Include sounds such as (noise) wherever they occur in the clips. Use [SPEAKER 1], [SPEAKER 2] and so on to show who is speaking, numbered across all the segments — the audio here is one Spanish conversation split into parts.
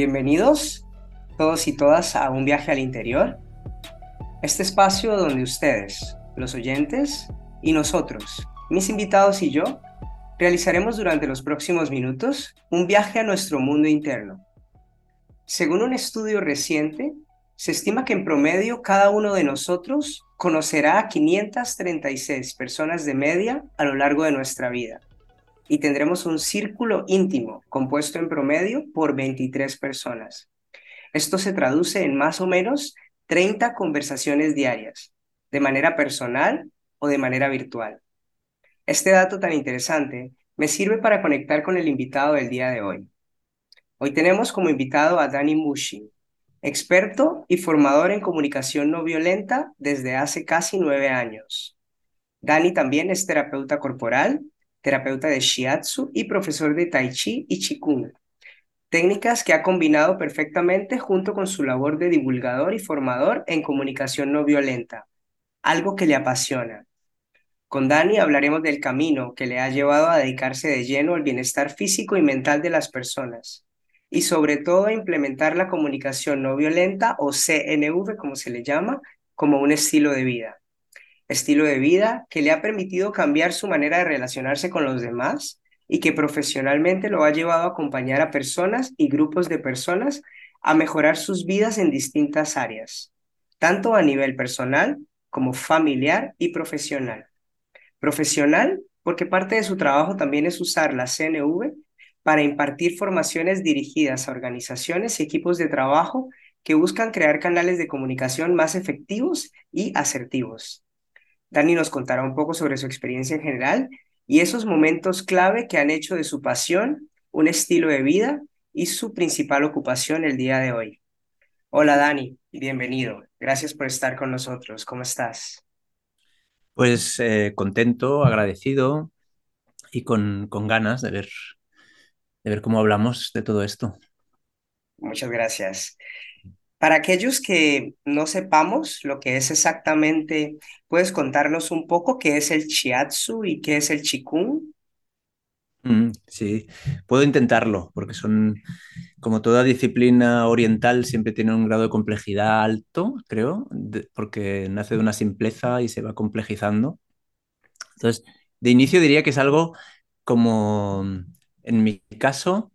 [SPEAKER 1] Bienvenidos todos y todas a un viaje al interior. Este espacio donde ustedes, los oyentes, y nosotros, mis invitados y yo, realizaremos durante los próximos minutos un viaje a nuestro mundo interno. Según un estudio reciente, se estima que en promedio cada uno de nosotros conocerá a 536 personas de media a lo largo de nuestra vida y tendremos un círculo íntimo compuesto en promedio por 23 personas. Esto se traduce en más o menos 30 conversaciones diarias, de manera personal o de manera virtual. Este dato tan interesante me sirve para conectar con el invitado del día de hoy. Hoy tenemos como invitado a Dani Mushi, experto y formador en comunicación no violenta desde hace casi nueve años. Dani también es terapeuta corporal terapeuta de Shiatsu y profesor de Tai Chi y Qigong, técnicas que ha combinado perfectamente junto con su labor de divulgador y formador en comunicación no violenta, algo que le apasiona. Con Dani hablaremos del camino que le ha llevado a dedicarse de lleno al bienestar físico y mental de las personas y sobre todo a implementar la comunicación no violenta o CNV como se le llama como un estilo de vida estilo de vida que le ha permitido cambiar su manera de relacionarse con los demás y que profesionalmente lo ha llevado a acompañar a personas y grupos de personas a mejorar sus vidas en distintas áreas, tanto a nivel personal como familiar y profesional. Profesional porque parte de su trabajo también es usar la CNV para impartir formaciones dirigidas a organizaciones y equipos de trabajo que buscan crear canales de comunicación más efectivos y asertivos. Dani nos contará un poco sobre su experiencia en general y esos momentos clave que han hecho de su pasión un estilo de vida y su principal ocupación el día de hoy. Hola Dani, bienvenido. Gracias por estar con nosotros. ¿Cómo estás?
[SPEAKER 2] Pues eh, contento, agradecido y con, con ganas de ver, de ver cómo hablamos de todo esto.
[SPEAKER 1] Muchas gracias. Para aquellos que no sepamos lo que es exactamente, ¿puedes contarnos un poco qué es el Chiatsu y qué es el Chikung?
[SPEAKER 2] Mm, sí, puedo intentarlo, porque son, como toda disciplina oriental, siempre tiene un grado de complejidad alto, creo, porque nace de una simpleza y se va complejizando. Entonces, de inicio diría que es algo como, en mi caso,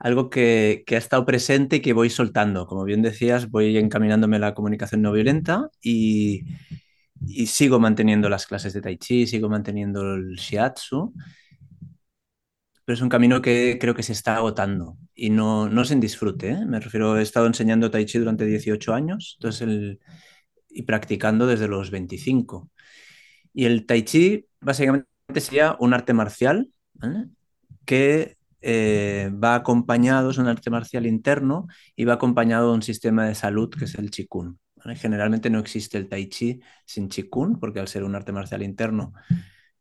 [SPEAKER 2] algo que, ha estado presente y que voy soltando. Como bien decías, voy encaminándome a la comunicación no violenta y, sigo manteniendo las clases de Tai Chi, sigo manteniendo el Shiatsu, pero es un camino que creo que se está agotando y no, no en disfrute. ¿eh? Me refiero, he estado enseñando Tai Chi durante 18 años entonces el, y practicando desde los 25. Y el Tai Chi básicamente sería un arte marcial que eh, va acompañado, es un arte marcial interno y va acompañado de un sistema de salud que es el Qigong. Generalmente no existe el Tai Chi sin Qigong, porque al ser un arte marcial interno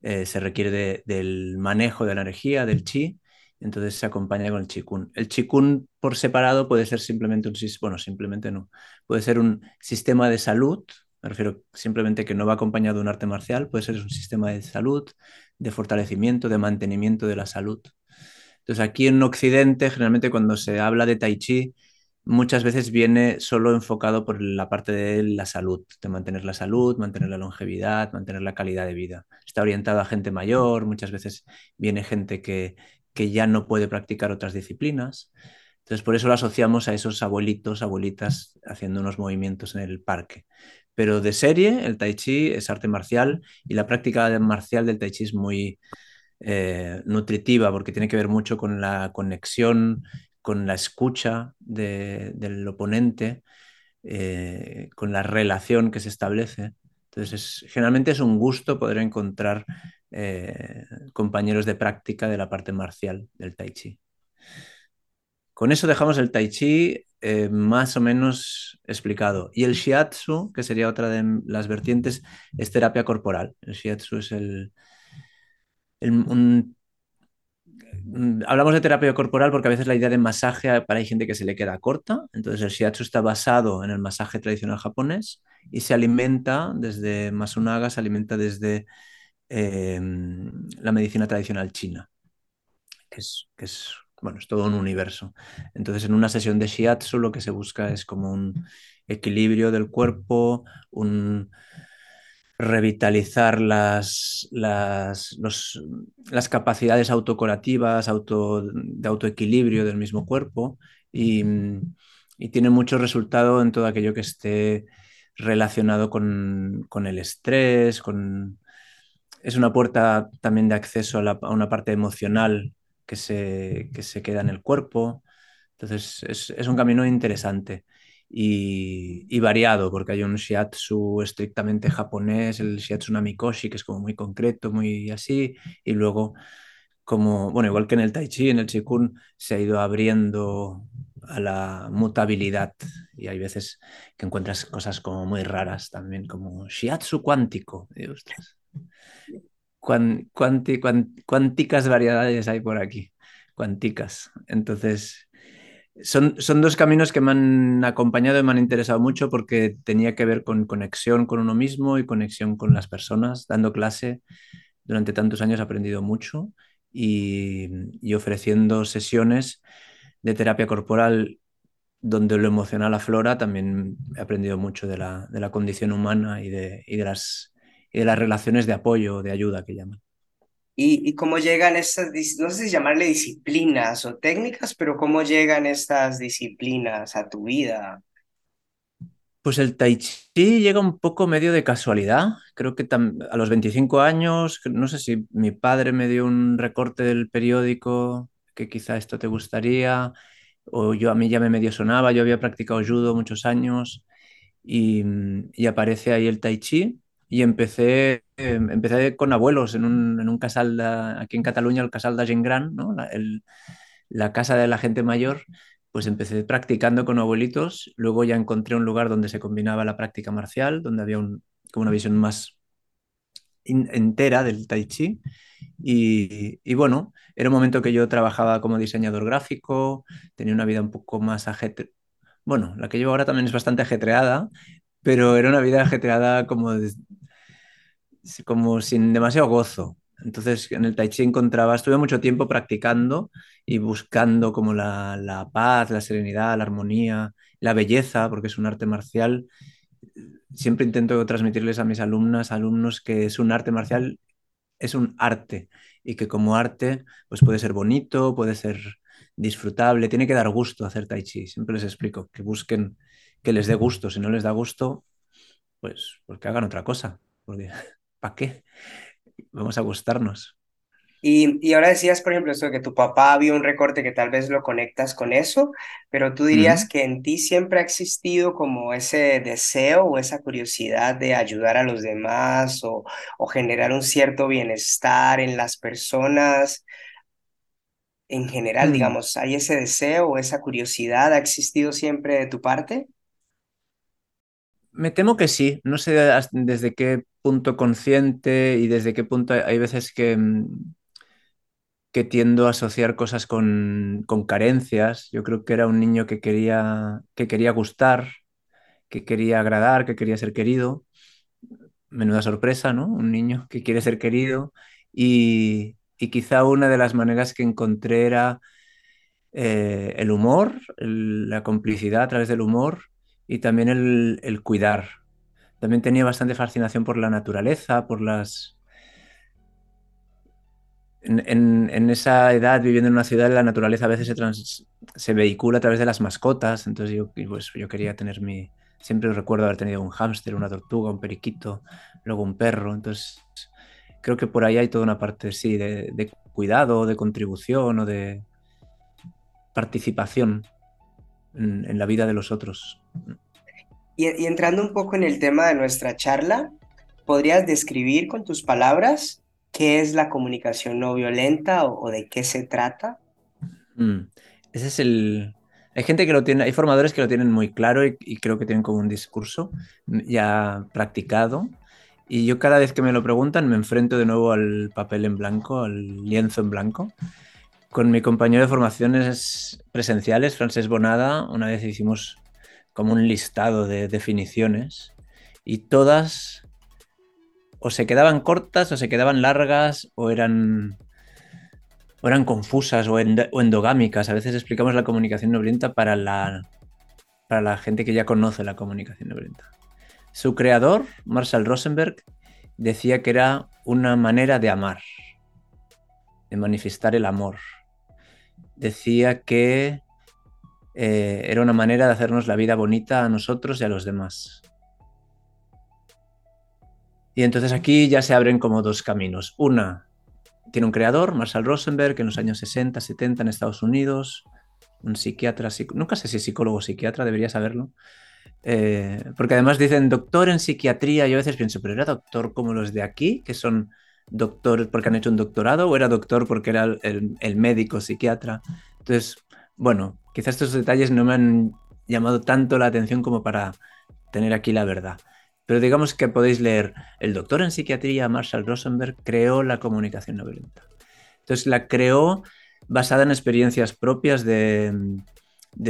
[SPEAKER 2] eh, se requiere del manejo de la energía, del Chi, entonces se acompaña con el Qigong. El Qigong por separado puede ser simplemente un bueno, simplemente no, puede ser un sistema de salud, me refiero simplemente que no va acompañado de un arte marcial, puede ser un sistema de salud, de fortalecimiento, de mantenimiento de la salud. Entonces, aquí en Occidente, generalmente cuando se habla de Tai Chi, muchas veces viene solo enfocado por la parte de la salud, de mantener la salud, mantener la longevidad, mantener la calidad de vida. Está orientado a gente mayor, muchas veces viene gente que, que ya no puede practicar otras disciplinas. Entonces, por eso lo asociamos a esos abuelitos, abuelitas haciendo unos movimientos en el parque. Pero de serie, el tai chi es arte marcial y la práctica marcial del tai chi es muy, eh, nutritiva, porque tiene que ver mucho con la conexión, con la escucha del oponente, eh, con la relación que se establece. Entonces, generalmente es un gusto poder encontrar eh, compañeros de práctica de la parte marcial del tai chi. Con eso dejamos el tai chi más o menos explicado. Y el shiatsu, que sería otra de las vertientes, es terapia corporal. El shiatsu es el, hablamos de terapia corporal porque a veces la idea de masaje para hay gente que se le queda corta. Entonces el shiatsu está basado en el masaje tradicional japonés y se alimenta desde Masunaga, se alimenta desde em, la medicina tradicional china, que es, bueno, es todo un universo. Entonces, en una sesión de shiatsu lo que se busca es como un equilibrio del cuerpo, un revitalizar las, las, las capacidades autocurativas, auto, de autoequilibrio del mismo cuerpo y, y, tiene mucho resultado en todo aquello que esté relacionado con, con el estrés, con... es una puerta también de acceso a, a una parte emocional que se, que se queda en el cuerpo. Entonces es, es un camino interesante y, variado, porque hay un shiatsu estrictamente japonés, el shiatsu namikoshi, que es como muy concreto, muy así, y luego como, bueno, igual que en el tai chi, en el chikun, se ha ido abriendo a la mutabilidad y hay veces que encuentras cosas como muy raras también, como shiatsu cuántico. cuánticas variedades hay por aquí, cuánticas. Entonces, son, dos caminos que me han acompañado y me han interesado mucho porque tenía que ver con conexión con uno mismo y conexión con las personas. Dando clase durante tantos años he aprendido mucho y, ofreciendo sesiones de terapia corporal donde lo emocional aflora, también he aprendido mucho de la, condición humana y de, las, y de las relaciones de apoyo, de ayuda que llaman
[SPEAKER 1] y, cómo llegan estas, no sé si llamarle disciplinas o técnicas, pero cómo llegan estas disciplinas a tu vida.
[SPEAKER 2] Pues el tai chi llega un poco medio de casualidad. Creo que a los 25 años, no sé si mi padre me dio un recorte del periódico que quizá esto te gustaría, o yo a mí ya me medio sonaba, yo había practicado judo muchos años y, y aparece ahí el tai chi y empecé, em, empecé con abuelos en un, en un casal aquí en Cataluña, el casal de Gent Gran, ¿no? la, la casa de la gente mayor, pues empecé practicando con abuelitos, luego ya encontré un lugar donde se combinaba la práctica marcial, donde había un, como una visión más entera del tai chi. Y, y, bueno, era un momento que yo trabajaba como diseñador gráfico, tenía una vida un poco más ajetreada. Bueno, la que llevo ahora también es bastante ajetreada, pero era una vida ajetreada como, como sin demasiado gozo. Entonces en el Tai Chi encontraba, estuve mucho tiempo practicando y buscando como la, la, paz, la serenidad, la armonía, la belleza, porque es un arte marcial. Siempre intento transmitirles a mis alumnas, alumnos, que es un arte marcial, es un arte y que como arte pues puede ser bonito, puede ser disfrutable, tiene que dar gusto hacer Tai Chi. Siempre les explico que busquen que les dé gusto. Si no les da gusto, pues, pues que hagan otra cosa. Porque, ¿para qué? Vamos a gustarnos.
[SPEAKER 1] Y, y, ahora decías, por ejemplo, esto de que tu papá vio un recorte que tal vez lo conectas con eso, pero tú dirías que en ti siempre ha existido como ese deseo o esa curiosidad de ayudar a los demás o, o generar un cierto bienestar en las personas en general, mm. digamos, ¿hay ese deseo o esa curiosidad ha existido siempre de tu parte?
[SPEAKER 2] Me temo que sí. No sé desde qué punto consciente y desde qué punto hay veces que, mm, que tiendo a asociar cosas con, carencias. Yo creo que era un niño que quería, que quería gustar, que quería agradar, que quería ser querido. Menuda sorpresa, ¿no? Un niño que quiere ser querido. Y, y quizá una de las maneras que encontré era eh, el humor, la complicidad a través del humor y también el, cuidar. También tenía bastante fascinación por la naturaleza, por las... En, esa edad, viviendo en una ciudad, la naturaleza a veces se, se vehicula a través de las mascotas. Entonces yo, pues, yo quería tener mi... Siempre recuerdo haber tenido un hámster, una tortuga, un periquito, luego un perro. Entonces creo que por ahí hay toda una parte, sí, de, de cuidado, de contribución o de participación en, la vida de los otros.
[SPEAKER 1] Y, entrando un poco en el tema de nuestra charla, ¿podrías describir con tus palabras qué es la comunicación no violenta o, de qué se trata?
[SPEAKER 2] Mm, ese es el... Hay gente que lo tiene, hay formadores que lo tienen muy claro y, y creo que tienen como un discurso ya practicado. Y yo cada vez que me lo preguntan me enfrento de nuevo al papel en blanco, al lienzo en blanco con mi compañero de formaciones presenciales, Francés Bonada, una vez hicimos como un listado de definiciones y todas o se quedaban cortas o se quedaban largas o eran o eran confusas o, end o, endogámicas. A veces explicamos la comunicación no violenta para la, para la gente que ya conoce la comunicación no violenta. Su creador, Marshall Rosenberg, decía que era una manera de amar, de manifestar el amor. Decía que eh, era una manera de hacernos la vida bonita a nosotros y a los demás. Y entonces aquí ya se abren como dos caminos. Una, tiene un creador, Marshall Rosenberg, en los años 60, 70 en Estados Unidos, un psiquiatra, nunca sé si es psicólogo o psiquiatra, debería saberlo. Eh, porque además dicen doctor en psiquiatría, yo a veces pienso, pero era doctor como los de aquí, que son doctores porque han hecho un doctorado, o era doctor porque era el, el médico psiquiatra. Entonces, bueno, quizás estos detalles no me han llamado tanto la atención como para tener aquí la verdad. Pero digamos que podéis leer, el doctor en psiquiatría Marshall Rosenberg creó la comunicación no violenta. Entonces la creó basada en experiencias propias de,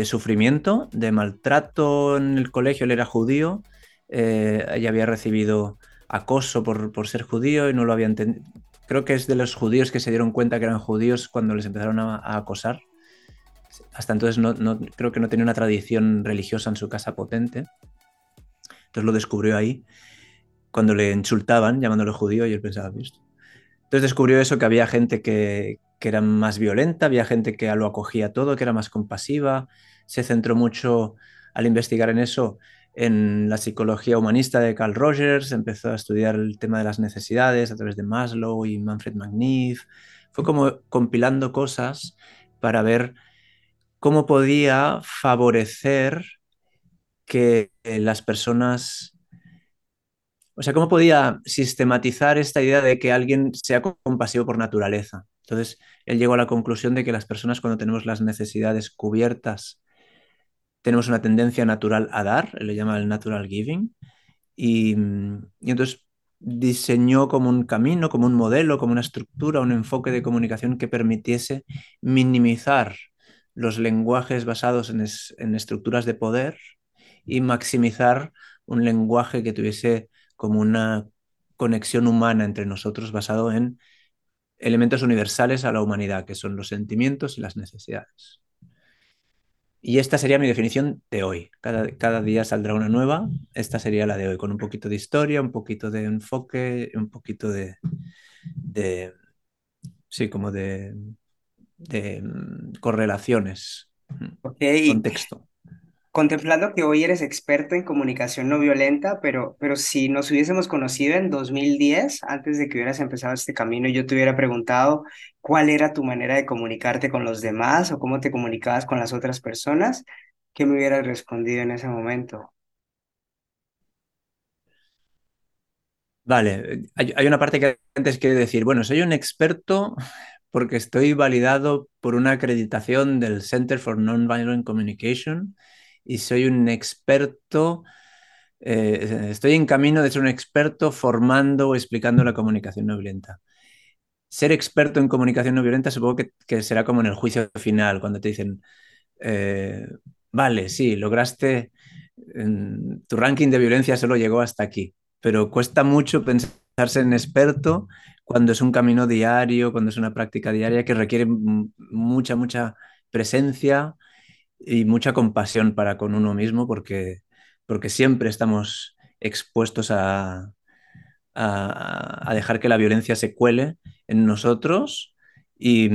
[SPEAKER 2] sufrimiento, de maltrato en el colegio, él era judío, eh, ella había recibido acoso por, ser judío y no lo había entendido. Creo que es de los judíos que se dieron cuenta que eran judíos cuando les empezaron a, acosar. Hasta entonces no, creo que no tenía una tradición religiosa en su casa potente. Entonces lo descubrió ahí, cuando le insultaban llamándolo judío y él pensaba, visto. Entonces descubrió eso, que había gente que, era más violenta, había gente que lo acogía todo, que era más compasiva. Se centró mucho al investigar en eso en la psicología humanista de Carl Rogers, empezó a estudiar el tema de las necesidades a través de Maslow y Manfred Magniff. Fue como compilando cosas para ver cómo podía favorecer que eh, las personas, o sea, cómo podía sistematizar esta idea de que alguien sea compasivo por naturaleza. Entonces, él llegó a la conclusión de que las personas cuando tenemos las necesidades cubiertas, tenemos una tendencia natural a dar, él llama el natural giving, y, y entonces diseñó como un camino, como un modelo, como una estructura, un enfoque de comunicación que permitiese minimizar los lenguajes basados en, en estructuras de poder y maximizar un lenguaje que tuviese como una conexión humana entre nosotros basado en elementos universales a la humanidad, que son los sentimientos y las necesidades. Y esta sería mi definición de hoy. Cada, cada, día saldrá una nueva. Esta sería la de hoy, con un poquito de historia, un poquito de enfoque, un poquito de, de sí, como de, de mm, correlaciones,
[SPEAKER 1] okay. contexto contemplando que hoy eres experto en comunicación no violenta, pero, pero si nos hubiésemos conocido en 2010, antes de que hubieras empezado este camino, yo te hubiera preguntado cuál era tu manera de comunicarte con los demás o cómo te comunicabas con las otras personas, ¿qué me hubieras respondido en ese momento?
[SPEAKER 2] Vale, hay, una parte que antes quiere decir, bueno, soy un experto porque estoy validado por una acreditación del Center for Nonviolent Communication y soy un experto, eh, estoy en camino de ser un experto formando o explicando la comunicación no violenta. Ser experto en comunicación no violenta supongo que, será como en el juicio final, cuando te dicen, eh, vale, sí, lograste, tu ranking de violencia solo llegó hasta aquí, pero cuesta mucho en experto cuando es un camino diario, cuando es una práctica diaria que requiere mucha, mucha presencia, y mucha compasión para con uno mismo porque, porque siempre estamos expuestos a, a, dejar que la violencia se cuele en nosotros y,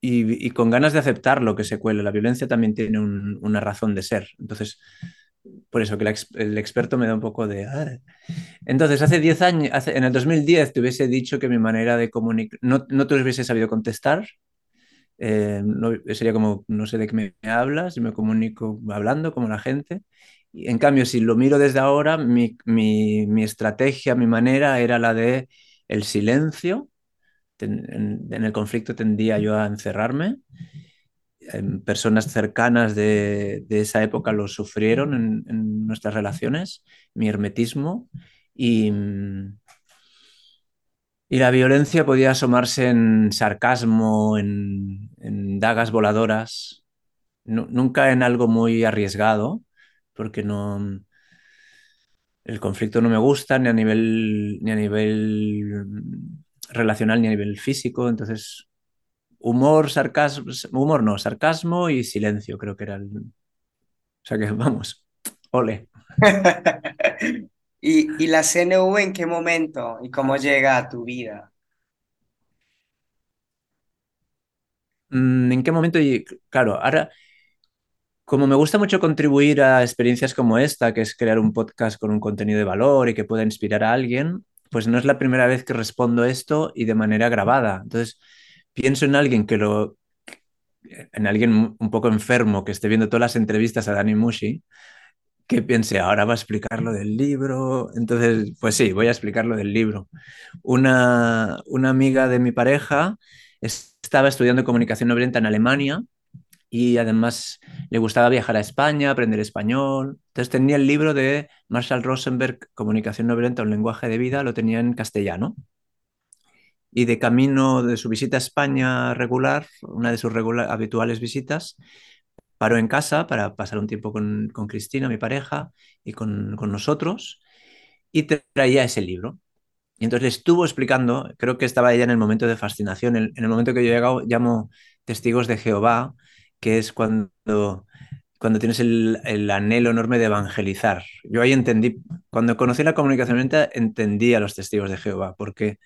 [SPEAKER 2] y, con ganas de aceptar lo que se cuele. La violencia también tiene una razón de ser. Entonces, por eso que el experto me da un poco de... Ah". Entonces, hace 10 años, en el 2010 te hubiese dicho que mi manera de comunicar, no, no te hubiese sabido contestar, eh, no, sería como, no sé de qué me hablas, y me comunico hablando como la gente. Y en cambio, si lo miro desde ahora, mi, mi, mi estrategia, mi manera era la de el silencio. En, en, el conflicto tendía yo a encerrarme. En personas cercanas de, de, esa época lo sufrieron en, en nuestras relaciones, mi hermetismo. Y, y la violencia podía asomarse en sarcasmo, en, dagas voladoras, nunca en algo muy arriesgado, porque no el conflicto no me gusta ni a nivel ni a nivel relacional ni a nivel físico. Entonces, humor, sarcasmo, humor no, sarcasmo y silencio, creo que era el. O sea que vamos, ole. (laughs)
[SPEAKER 1] ¿Y, ¿Y la CNV en qué momento y cómo llega a tu vida?
[SPEAKER 2] Mm, ¿En qué momento? Y claro, ahora, como me gusta mucho contribuir a experiencias como esta, que es crear un podcast con un contenido de valor y que pueda inspirar a alguien, pues no es la primera vez que respondo esto y de manera grabada. Entonces, pienso en alguien que lo, en alguien un poco enfermo que esté viendo todas las entrevistas a Dani Mushi, que piense, ahora va a explicar lo del libro. Entonces, pues sí, voy a explicar lo del libro. Una, una amiga de mi pareja estaba estudiando comunicación no violenta en Alemania y además le gustaba viajar a España, aprender español. Entonces tenía el libro de Marshall Rosenberg, Comunicación no violenta, un lenguaje de vida, lo tenía en castellano. Y de camino de su visita a España regular, una de sus habituales visitas, paró en casa para pasar un tiempo con, con Cristina, mi pareja, y con, con nosotros, y traía ese libro. Y entonces le estuvo explicando, creo que estaba ella en el momento de fascinación, en, el momento que yo llegado, llamo testigos de Jehová, que es cuando, cuando tienes el, el, anhelo enorme de evangelizar. Yo ahí entendí, cuando conocí la comunicación lenta, entendí a los testigos de Jehová, porque,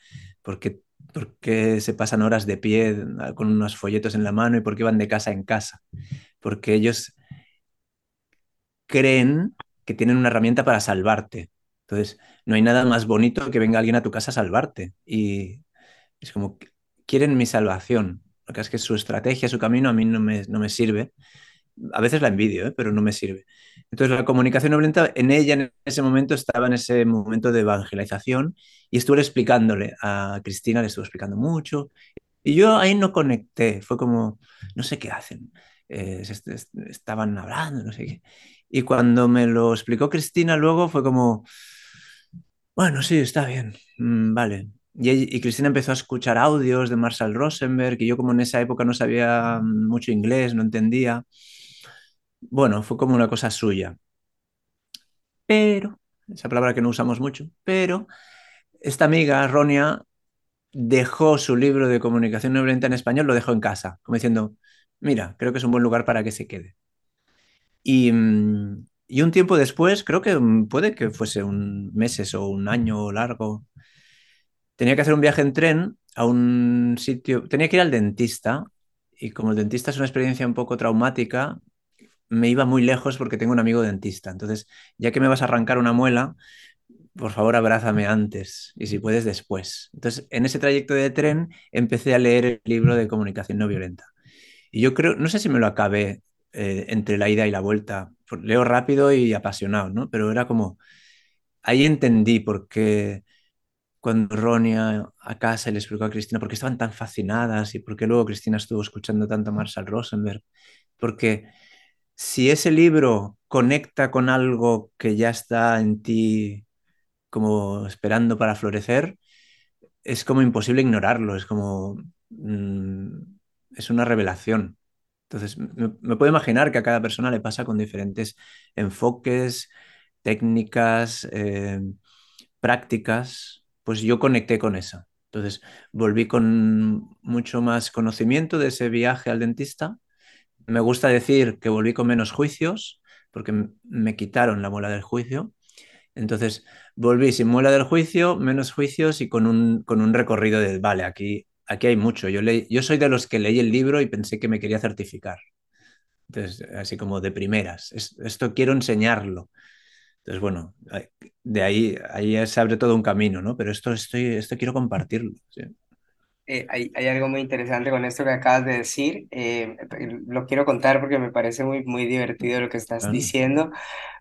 [SPEAKER 2] porque, porque se pasan horas de pie con unos folletos en la mano y porque van de casa en casa, porque ellos creen que tienen una herramienta para salvarte. Entonces, no hay nada más bonito que venga alguien a tu casa a salvarte. Y es como, quieren mi salvación. Lo que es que su estrategia, su camino a mí no me, no me sirve. A veces la envidio, ¿eh? pero no me sirve. Entonces la comunicación no violenta, en ella en ese momento estaba en ese momento de evangelización y estuve explicándole a Cristina, le estuve explicando mucho. Y yo ahí no conecté, fue como, no sé qué hacen. Eh, estaban hablando, no sé qué. Y cuando me lo explicó Cristina luego fue como, bueno, sí, está bien, mm, vale. Y, Cristina empezó a escuchar audios de Marshall Rosenberg, y yo como en esa época no sabía mucho inglés, no entendía. Bueno, fue como una cosa suya. Pero, esa palabra que no usamos mucho, pero esta amiga, Ronia, dejó su libro de comunicación no en español, lo dejó en casa, como diciendo, mira, creo que es un buen lugar para que se quede. Y, mm, un tiempo después, creo que mm, puede que fuese un meses o un año largo, tenía que hacer un viaje en tren a un sitio, tenía que ir al dentista y como el dentista es una experiencia un poco traumática, me iba muy lejos porque tengo un amigo dentista. Entonces, ya que me vas a arrancar una muela, por favor abrázame antes y si puedes después. Entonces, en ese trayecto de tren empecé a leer el libro de comunicación no violenta. Y yo creo, no sé si me lo acabé eh, entre la ida y la vuelta. Leo rápido y apasionado, ¿no? Pero era como, ahí entendí por qué cuando Ronia a casa le explicó a Cristina por qué estaban tan fascinadas y por qué luego Cristina estuvo escuchando tanto a Marshall Rosenberg. Porque si ese libro conecta con algo que ya está en ti como esperando para florecer, es como imposible ignorarlo, es como... Mm, es una revelación. Entonces, me, puedo imaginar que a cada persona le pasa con diferentes enfoques, técnicas, eh, prácticas, pues yo conecté con eso. Entonces, volví con mucho más conocimiento de ese viaje al dentista. Me gusta decir que volví con menos juicios, porque me quitaron la muela del juicio. Entonces, volví sin muela del juicio, menos juicios y con un, con un recorrido de, vale, aquí aquí hay mucho. Yo, yo soy de los que leí el libro y pensé que me quería certificar. Entonces, así como de primeras. esto quiero enseñarlo. Entonces, bueno, de ahí, ahí se abre todo un camino, ¿no? Pero esto, estoy, esto quiero compartirlo.
[SPEAKER 1] Eh, hay, hay, algo muy interesante con esto que acabas de decir. Eh, lo quiero contar porque me parece muy, muy divertido lo que estás diciendo.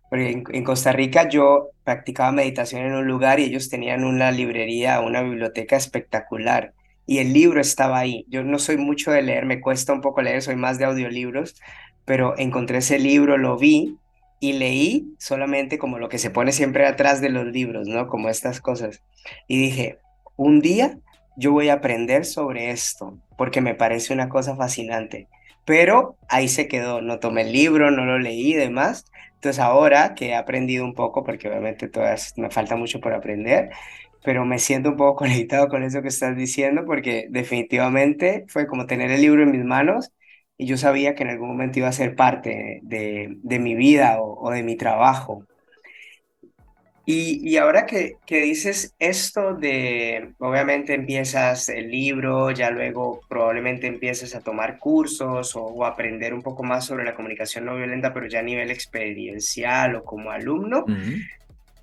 [SPEAKER 1] Porque en, en, Costa Rica yo practicaba meditación en un lugar y ellos tenían una librería, una biblioteca espectacular y el libro estaba ahí. Yo no soy mucho de leer, me cuesta un poco leer, soy más de audiolibros, pero encontré ese libro, lo vi y leí solamente como lo que se pone siempre atrás de los libros, ¿no? Como estas cosas. Y dije, un día yo voy a aprender sobre esto, porque me parece una cosa fascinante. Pero ahí se quedó, no tomé el libro, no lo leí y demás. Entonces ahora que he aprendido un poco, porque obviamente todas me falta mucho por aprender, pero me siento un poco (laughs) conectado con eso que estás diciendo porque definitivamente fue como tener el libro en mis manos y yo sabía que en algún momento iba a ser parte de, de mi vida o, o de mi trabajo. Y, y ahora que, que dices esto de, obviamente empiezas el libro, ya luego probablemente empiezas a tomar cursos o, o aprender un poco más sobre la comunicación no violenta, pero ya a nivel experiencial o como alumno.
[SPEAKER 2] Mm.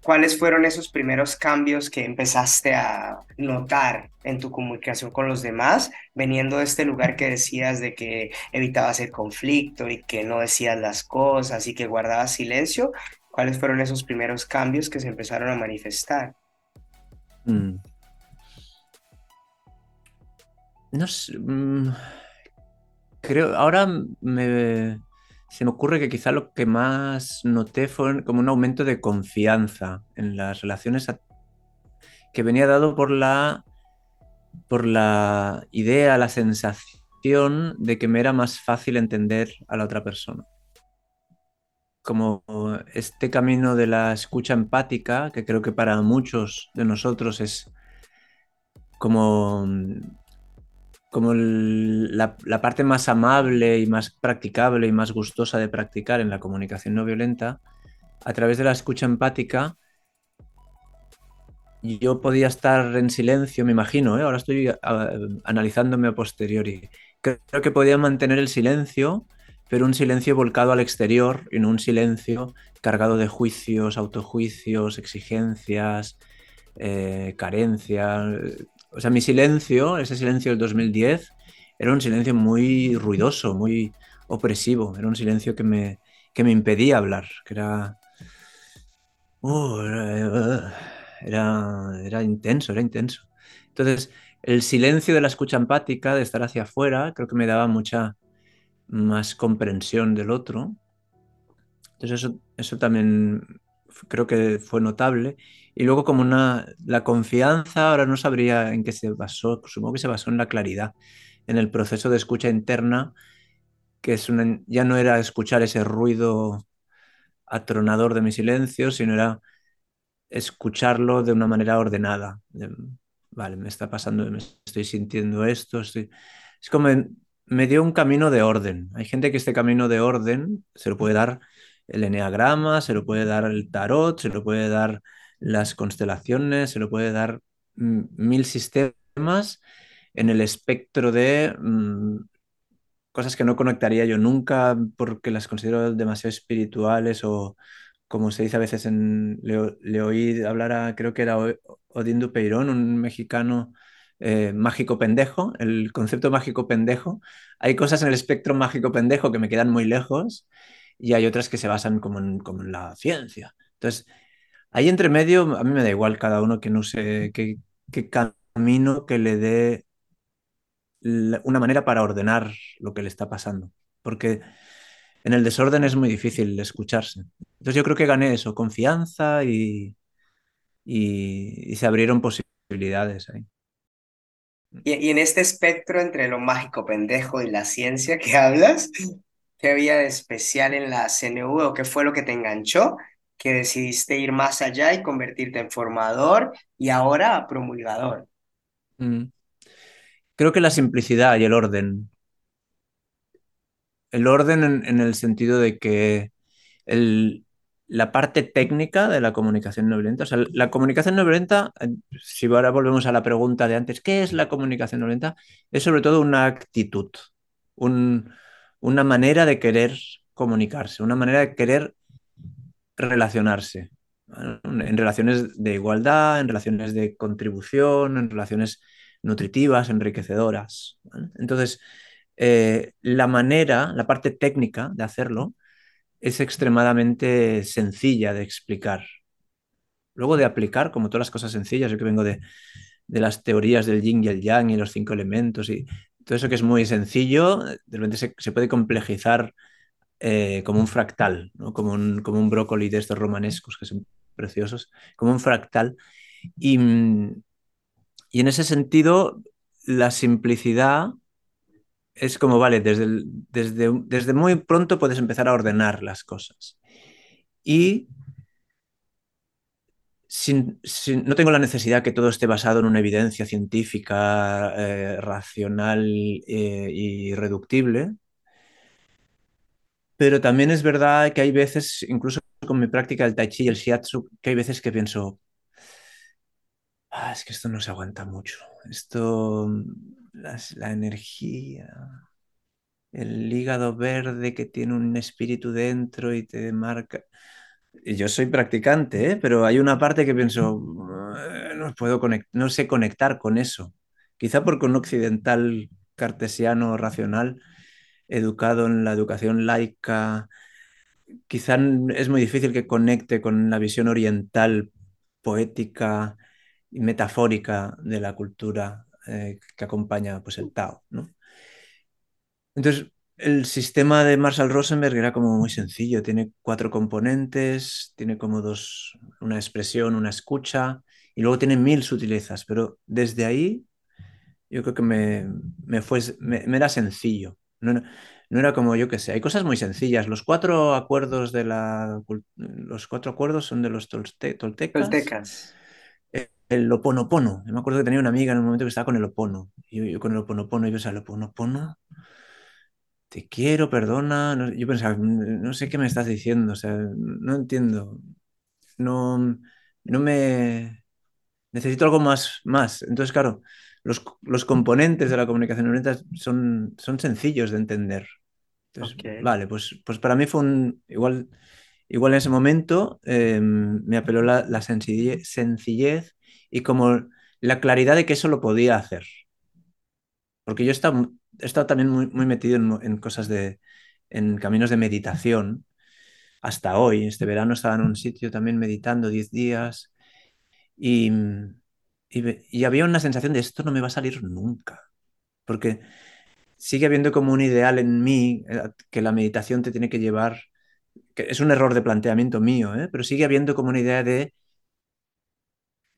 [SPEAKER 1] ¿Cuáles fueron esos primeros cambios que empezaste a notar en tu comunicación con los demás, veniendo de este lugar que decías de que evitabas el conflicto y que no decías las cosas y que guardabas silencio? ¿Cuáles fueron esos primeros cambios que se empezaron a manifestar?
[SPEAKER 2] Mm. No sé, mm, creo, ahora me, se me ocurre que quizá lo que más noté fue como un aumento de confianza en las relaciones que venía dado por la, por la idea, la sensación de que me era más fácil entender a la otra persona. Como este camino de la escucha empática, que creo que para muchos de nosotros es como como la, parte más amable y más practicable y más gustosa de practicar en la comunicación no violenta, a través de la escucha empática, yo podía estar en silencio, me imagino, ¿eh? ahora estoy ah, analizándome a posteriori. Creo que podía mantener el silencio, pero un silencio volcado al exterior y no un silencio cargado de juicios, autojuicios, exigencias, eh, carencia. O sea, mi silencio, ese silencio del 2010, era un silencio muy ruidoso, muy opresivo. Era un silencio que me, que me impedía hablar, que era... Uh, era, era, era intenso, era intenso. Entonces, el silencio de la escucha empática, de estar hacia afuera, creo que me daba mucha más comprensión del otro. Entonces, eso, eso también creo que fue notable. Y luego como una, la confianza, ahora no sabría en qué se basó, supongo que se basó en la claridad, en el proceso de escucha interna, que es una, ya no era escuchar ese ruido atronador de mi silencio, sino era escucharlo de una manera ordenada. De, vale, me está pasando, me estoy sintiendo esto, estoy... Es como me dio un camino de orden. Hay gente que este camino de orden se lo puede dar el eneagrama, se lo puede dar el tarot, se lo puede dar las constelaciones, se lo puede dar mm, mil sistemas en el espectro de mm, cosas que no conectaría yo nunca porque las considero demasiado espirituales o como se dice a veces en le, le oí hablar a creo que era Odín Dupeirón, un mexicano eh, mágico pendejo, el concepto mágico pendejo. Hay cosas en el espectro mágico pendejo que me quedan muy lejos y hay otras que se basan como en, como en la ciencia. Entonces, Ahí entre medio, a mí me da igual cada uno que no sé qué, camino que le dé una manera para ordenar lo que le está pasando. Porque en el desorden es muy difícil escucharse. Entonces yo creo que gané eso, confianza y, y- y se abrieron posibilidades ahí.
[SPEAKER 1] Y, y en este espectro entre lo mágico pendejo y la ciencia que hablas, ¿qué había de especial en la CNV o qué fue lo que te enganchó que decidiste ir más allá y convertirte en formador y ahora promulgador?
[SPEAKER 2] Mm. Creo que la simplicidad y el orden. El orden en, el sentido de que el- la parte técnica de la comunicación no violenta. O sea, la comunicación no violenta, eh, si ahora volvemos a la pregunta de antes, ¿qué es la comunicación no violenta? Es sobre todo una actitud, un- una manera de querer comunicarse, una manera de querer relacionarse. En relaciones de igualdad, en relaciones de contribución, en relaciones nutritivas, enriquecedoras. Entonces, eh, la manera, la parte técnica de hacerlo, es extremadamente sencilla de explicar. Luego de aplicar, como todas las cosas sencillas, yo que vengo de, de las teorías del yin y el yang y los cinco elementos y todo eso que es muy sencillo, de repente se, se puede complejizar eh, como un fractal, como, un, como un brócoli de estos romanescos que son preciosos, como un fractal. Y, mm, y en ese sentido, la simplicidad es como, vale, desde, desde, desde muy pronto puedes empezar a ordenar las cosas. Y no tengo la necesidad que todo esté basado en una evidencia científica, eh, racional eh, y reductible, pero también es verdad que hay veces, incluso con mi práctica del tai chi y el shiatsu, que hay veces que pienso, ah, es que esto no se aguanta mucho, esto, la energía, el hígado verde que tiene un espíritu dentro y te marca yo soy practicante, ¿eh? pero hay una parte que pienso, no, puedo no sé conectar con eso. Quizá porque un occidental cartesiano racional, educado en la educación laica, quizá es muy difícil que conecte con la visión oriental, poética y metafórica de la cultura eh, que acompaña pues, el Tao. Entonces, el sistema de Marshall Rosenberg era como muy sencillo, tiene cuatro componentes, tiene como dos, una expresión, una escucha, y luego tiene mil sutilezas, pero desde ahí yo creo que me, me, fue, me, era sencillo. No, era como yo que sé, hay cosas muy sencillas. Los cuatro acuerdos de la los cuatro acuerdos son de los toltecas. El, oponopono. Yo me acuerdo que tenía una amiga en un momento que estaba con el opono. Y yo, con el oponopono, yo, o sea, el oponopono te quiero, perdona. yo pensaba, no sé qué me estás diciendo, o sea, no entiendo. No, no me... Necesito algo más, más. Entonces, claro, los, componentes de la comunicación oriental son, son sencillos de entender. Vale, pues, pues para mí fue un... Igual, igual en ese momento em, me apeló la, sencillez, sencillez y como la claridad de que eso lo podía hacer. Porque yo estaba he estado también muy, muy metido en, cosas de, en caminos de meditación hasta hoy. Este verano estaba en un sitio también meditando 10 días y, y, había una sensación de esto no me va a salir nunca, porque sigue habiendo como un ideal en mí eh, que la meditación te tiene que llevar, que es un error de planteamiento mío, ¿eh? pero sigue habiendo como una idea de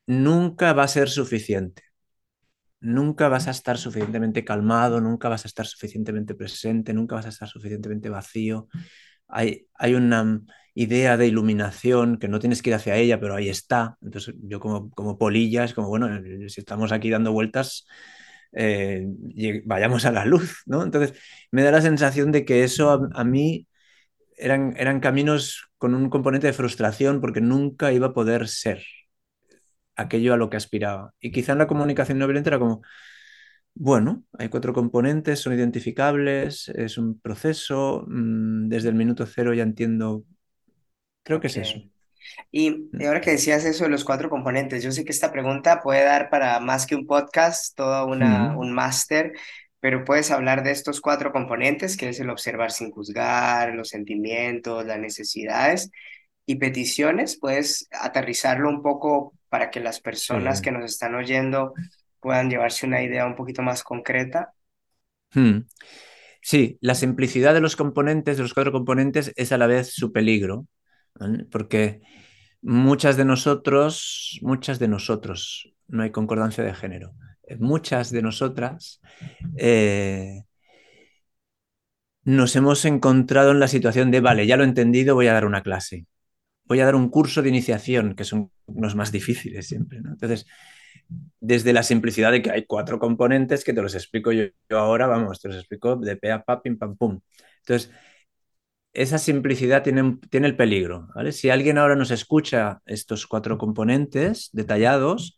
[SPEAKER 2] nunca va a ser suficiente nunca vas a estar suficientemente calmado, nunca vas a estar suficientemente presente, nunca vas a estar suficientemente vacío. Hay, hay una idea de iluminación que no tienes que ir hacia ella, pero ahí está. Entonces yo como, como polilla es como, bueno, si estamos aquí dando vueltas, eh, vayamos a la luz, ¿no? Entonces me da la sensación de que eso a, mí eran, eran caminos con un componente de frustración porque nunca iba a poder ser aquello a lo que aspiraba. Y quizá en la comunicación no violenta era como, bueno, hay cuatro componentes, son identificables, es un proceso, mm, desde el minuto cero ya entiendo, creo que es eso.
[SPEAKER 1] Y mm. ahora que decías eso de los cuatro componentes, yo sé que esta pregunta puede dar para más que un podcast, todo una, un máster, pero puedes hablar de estos cuatro componentes, que es el observar sin juzgar, los sentimientos, las necesidades y peticiones, puedes aterrizarlo un poco para que las personas que nos están oyendo puedan llevarse una idea un poquito más concreta.
[SPEAKER 2] Hmm. Sí, la simplicidad de los componentes, de los cuatro componentes, es a la vez su peligro, porque muchas de nosotros, muchas de nosotros, no hay concordancia de género, muchas de nosotras eh, nos hemos encontrado en la situación de, vale, ya lo he entendido, voy a dar una clase voy a dar un curso de iniciación, que son los más difíciles siempre. Entonces, desde la simplicidad de que hay cuatro componentes que te los explico yo, ahora, vamos, te los explico de pe a pa, pim, pam, pum. Entonces, esa simplicidad tiene, tiene el peligro. ¿vale? Si alguien ahora nos escucha estos cuatro componentes detallados,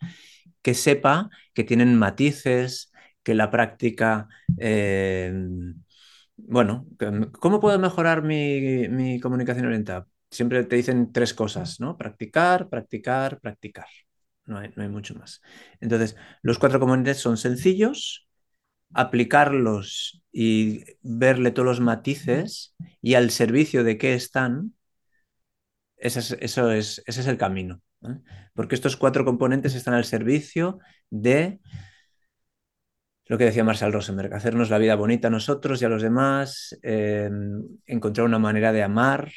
[SPEAKER 2] que sepa que tienen matices, que la práctica... Eh, bueno, ¿cómo puedo mejorar mi, mi comunicación orientada? siempre te dicen tres cosas, ¿no? Practicar, practicar, practicar. No hay, no hay mucho más. Entonces, los cuatro componentes son sencillos, aplicarlos y verle todos los matices y al servicio de qué están, eso es, ese es el camino. Porque estos cuatro componentes están al servicio de lo que decía Marshall Rosenberg, hacernos la vida bonita a nosotros y a los demás, eh, encontrar una manera de amar,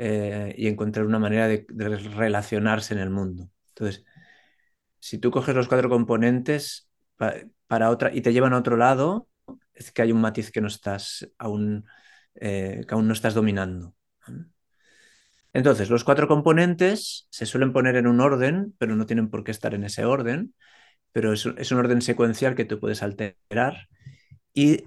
[SPEAKER 2] eh, y encontrar una manera de, relacionarse en el mundo. Entonces, si tú coges los cuatro componentes para otra y te llevan a otro lado, es que hay un matiz que no estás aún, eh, que aún no estás dominando. Entonces, los cuatro componentes se suelen poner en un orden, pero no tienen por qué estar en ese orden, pero es, es un orden secuencial que tú puedes alterar. Y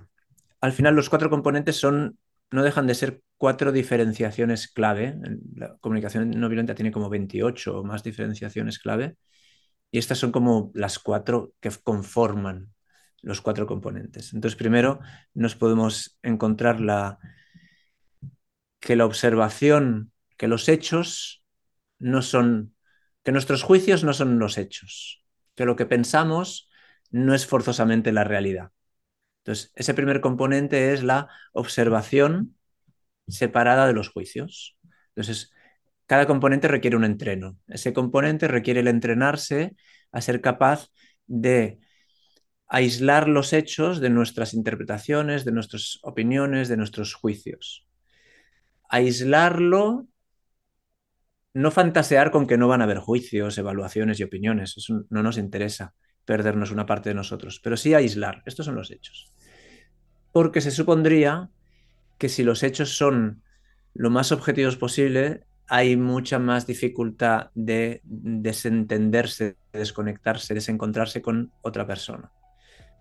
[SPEAKER 2] al final los cuatro componentes son, no dejan de ser cuatro diferenciaciones clave. La comunicación no violenta tiene como 28 o más diferenciaciones clave. Y estas son como las cuatro que conforman los cuatro componentes. Entonces, primero nos podemos encontrar la, que la observación, que los hechos no son, que nuestros juicios no son los hechos, que lo que pensamos no es forzosamente la realidad. Entonces, ese primer componente es la observación separada de los juicios. Entonces, cada componente requiere un entreno. Ese componente requiere el entrenarse a ser capaz de aislar los hechos de nuestras interpretaciones, de nuestras opiniones, de nuestros juicios. Aislarlo, no fantasear con que no van a haber juicios, evaluaciones y opiniones. Eso no nos interesa perdernos una parte de nosotros, pero sí aislar. Estos son los hechos. Porque se supondría que si los hechos son lo más objetivos posible, hay mucha más dificultad de desentenderse, de desconectarse, desencontrarse con otra persona.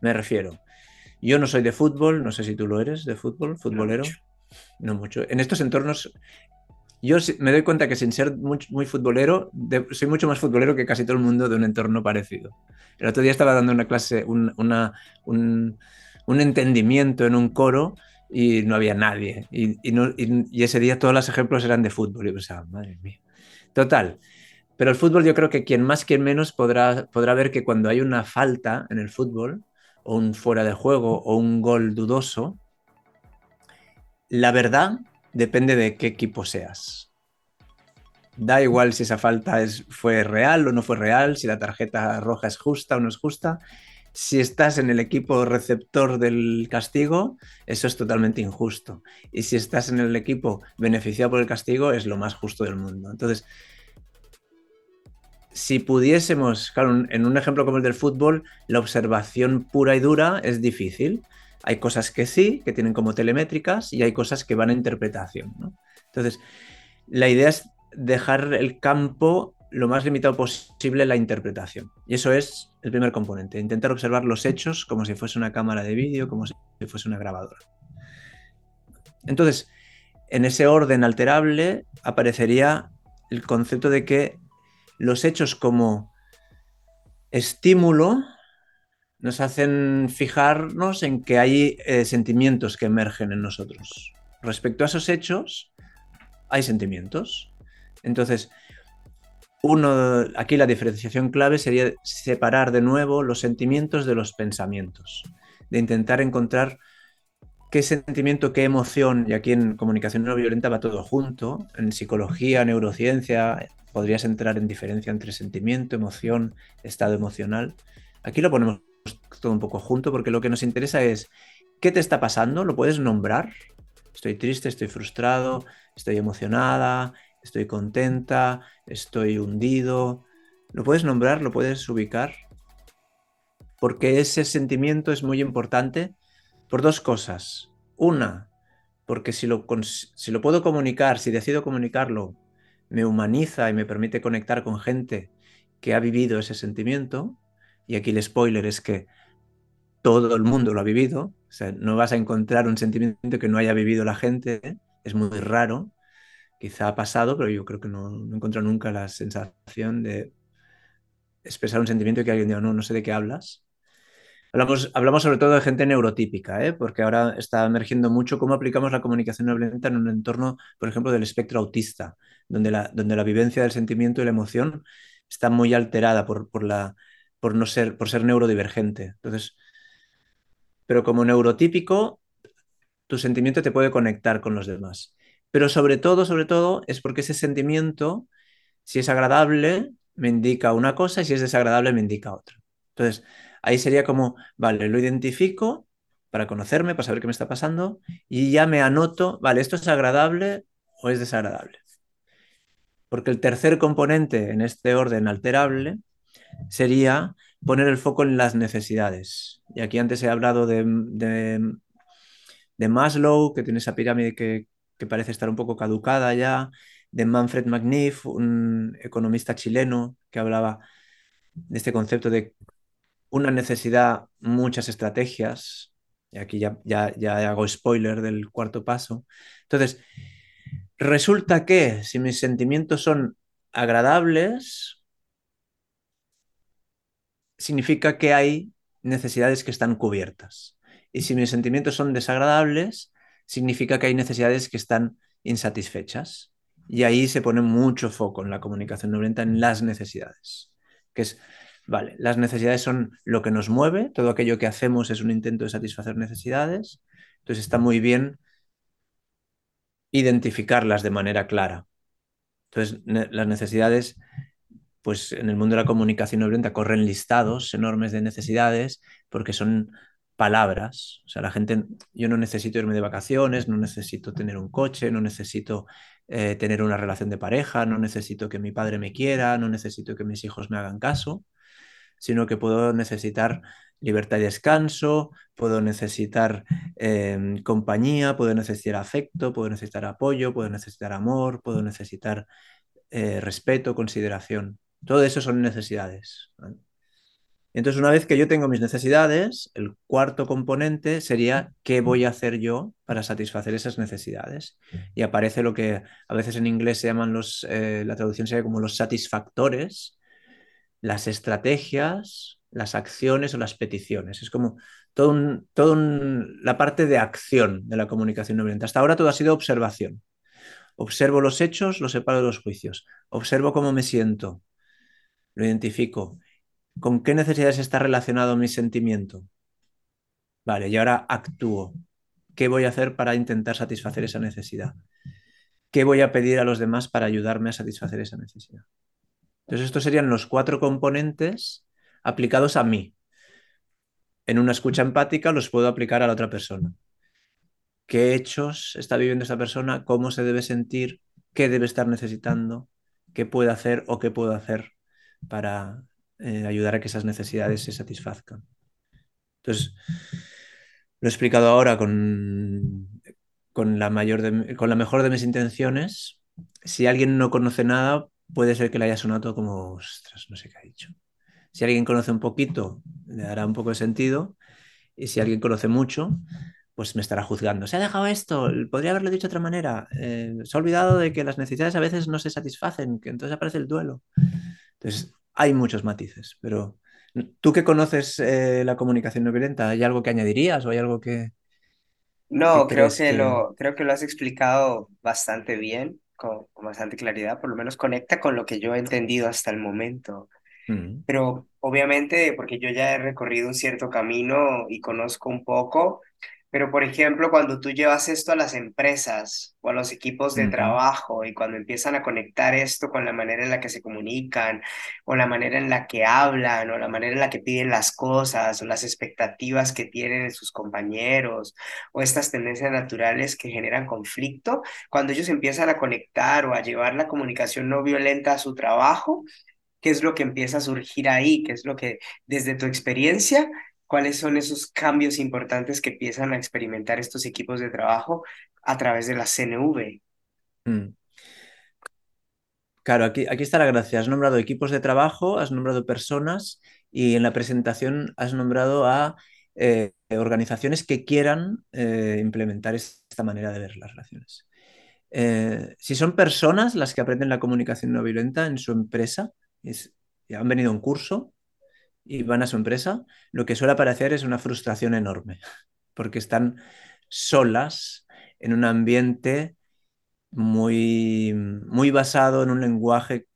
[SPEAKER 2] Me refiero, yo no soy de fútbol, no sé si tú lo eres, de fútbol, futbolero. No mucho. En estos entornos, yo me doy cuenta que sin ser muy, muy futbolero, soy mucho más futbolero que casi todo el mundo de un entorno parecido. El otro día estaba dando una clase, un, una, un, un entendimiento en un coro y no había nadie. Y, y, ese día todos los ejemplos eran de fútbol. Y pensaba, madre mía. Total. Pero el fútbol yo creo que quien más, quien menos podrá, podrá ver que cuando hay una falta en el fútbol, o un fuera de juego, o un gol dudoso, la verdad depende de qué equipo seas. Da igual si esa falta es, fue real o no fue real, si la tarjeta roja es justa o no es justa si estás en el equipo receptor del castigo, eso es totalmente injusto. Y si estás en el equipo beneficiado por el castigo, es lo más justo del mundo. Entonces, si pudiésemos, claro, en un ejemplo como el del fútbol, la observación pura y dura es difícil. Hay cosas que sí, que tienen como telemétricas, y hay cosas que van a interpretación. Entonces, la idea es dejar el campo lo más limitado posible la interpretación. Y eso es el primer componente, intentar observar los hechos como si fuese una cámara de vídeo, como si fuese una grabadora. Entonces, en ese orden alterable aparecería el concepto de que los hechos como estímulo nos hacen fijarnos en que hay eh, sentimientos que emergen en nosotros. Respecto a esos hechos, hay sentimientos. Entonces, uno, aquí la diferenciación clave sería separar de nuevo los sentimientos de los pensamientos, de intentar encontrar qué sentimiento, qué emoción, y aquí en comunicación no violenta va todo junto, en psicología, neurociencia, podrías entrar en diferencia entre sentimiento, emoción, estado emocional. Aquí lo ponemos todo un poco junto porque lo que nos interesa es qué te está pasando, lo puedes nombrar. Estoy triste, estoy frustrado, estoy emocionada, estoy contenta, estoy hundido. ¿Lo puedes nombrar? ¿Lo puedes ubicar? Porque ese sentimiento es muy importante por dos cosas. Una, porque si lo, puedo comunicar, si decido comunicarlo, me humaniza y me permite conectar con gente que ha vivido ese sentimiento. Y aquí el spoiler es que todo el mundo lo ha vivido. O sea, no vas a encontrar un sentimiento que no haya vivido la gente. Es muy raro quizá ha pasado, pero yo creo que no, no he encontrado nunca la sensación de expresar un sentimiento y que alguien diga, no, no sé de qué hablas. Hablamos, hablamos sobre todo de gente neurotípica, ¿eh? porque ahora está emergiendo mucho cómo aplicamos la comunicación no violenta en un entorno, por ejemplo, del espectro autista, donde la, donde la vivencia del sentimiento y la emoción está muy alterada por, por, la, por, no ser, por ser neurodivergente. Entonces, pero como neurotípico, tu sentimiento te puede conectar con los demás. Pero sobre todo, sobre todo, es porque ese sentimiento, si es agradable, me indica una cosa y si es desagradable, me indica otra. Entonces, ahí sería como, vale, lo identifico para conocerme, para saber qué me está pasando y ya me anoto, vale, esto es agradable o es desagradable. Porque el tercer componente en este orden alterable sería poner el foco en las necesidades. Y aquí antes he hablado de, de, Maslow, que tiene esa pirámide que, que parece estar un poco caducada ya, de Manfred Magnif, un economista chileno que hablaba de este concepto de una necesidad, muchas estrategias. Y aquí ya, ya, ya hago spoiler del cuarto paso. Entonces, resulta que si mis sentimientos son agradables, significa que hay necesidades que están cubiertas. Y si mis sentimientos son desagradables, significa que hay necesidades que están insatisfechas. Y ahí se pone mucho foco en la comunicación no violenta en las necesidades, que es, vale, las necesidades son lo que nos mueve, todo aquello que hacemos es un intento de satisfacer necesidades, entonces está muy bien identificarlas de manera clara. Entonces, las necesidades pues en el mundo de la comunicación no violenta corren listados enormes de necesidades porque son palabras. O sea, la gente, yo no necesito irme de vacaciones, no necesito tener un coche, no necesito eh, tener una relación de pareja, no necesito que mi padre me quiera, no necesito que mis hijos me hagan caso, sino que puedo necesitar libertad y descanso, puedo necesitar em, compañía, puedo necesitar afecto, puedo necesitar apoyo, puedo necesitar amor, puedo necesitar eh, respeto, consideración. Todo eso son necesidades. Entonces, una vez que yo tengo mis necesidades, el cuarto componente sería qué voy a hacer yo para satisfacer esas necesidades. Y aparece lo que a veces en inglés se llaman los, eh, la traducción sería como los satisfactores, las estrategias, las acciones o las peticiones. Es como toda todo la parte de acción de la comunicación no violenta. Hasta ahora todo ha sido observación. Observo los hechos, los separo de los juicios. Observo cómo me siento, lo identifico. ¿Con qué necesidades está relacionado mi sentimiento? Vale, y ahora actúo. ¿Qué voy a hacer para intentar satisfacer esa necesidad? ¿Qué voy a pedir a los demás para ayudarme a satisfacer esa necesidad? Entonces, estos serían los cuatro componentes aplicados a mí. En una escucha empática los puedo aplicar a la otra persona. ¿Qué hechos está viviendo esa persona? ¿Cómo se debe sentir? ¿Qué debe estar necesitando? ¿Qué puede hacer o qué puedo hacer para eh, ayudar a que esas necesidades se satisfazcan. Entonces, lo he explicado ahora con, con, la, mayor con la mejor de mis intenciones. Si alguien no conoce nada, puede ser que le haya sonado como, ostras, no sé qué ha dicho. Si alguien conoce un poquito, le dará un poco de sentido. Y si alguien conoce mucho, pues me estará juzgando. Se ha dejado esto, podría haberlo dicho de otra manera. Eh, se ha olvidado de que las necesidades a veces no se satisfacen, que entonces aparece el duelo. Entonces, hay muchos matices, pero tú que conoces eh, la comunicación no violenta, ¿hay algo que añadirías o hay algo que...
[SPEAKER 1] No, creo que, lo, creo que lo has explicado bastante bien, con, bastante claridad, por lo menos conecta con lo que yo he entendido hasta el momento. Mm. Pero obviamente, porque yo ya he recorrido un cierto camino y conozco un poco, pero, por ejemplo, cuando tú llevas esto a las empresas o a los equipos de trabajo y cuando empiezan a conectar esto con la manera en la que se comunican o la manera en la que hablan o la manera en la que piden las cosas o las expectativas que tienen de sus compañeros o estas tendencias naturales que generan conflicto, cuando ellos empiezan a conectar o a llevar la comunicación no violenta a su trabajo, ¿qué es lo que empieza a surgir ahí? ¿Qué es lo que desde tu experiencia cuáles son esos cambios importantes que empiezan a experimentar estos equipos de trabajo a través de la CNV. Mm.
[SPEAKER 2] Claro, aquí, aquí está la gracia. Has nombrado equipos de trabajo, has nombrado personas y en la presentación has nombrado a eh, organizaciones que quieran eh, implementar esta manera de ver las relaciones. Eh, si son personas las que aprenden la comunicación no violenta en su empresa, es, han venido a un curso, y van a su empresa, lo que suele aparecer es una frustración enorme, (laughs) porque están solas en un ambiente muy, muy basado en un lenguaje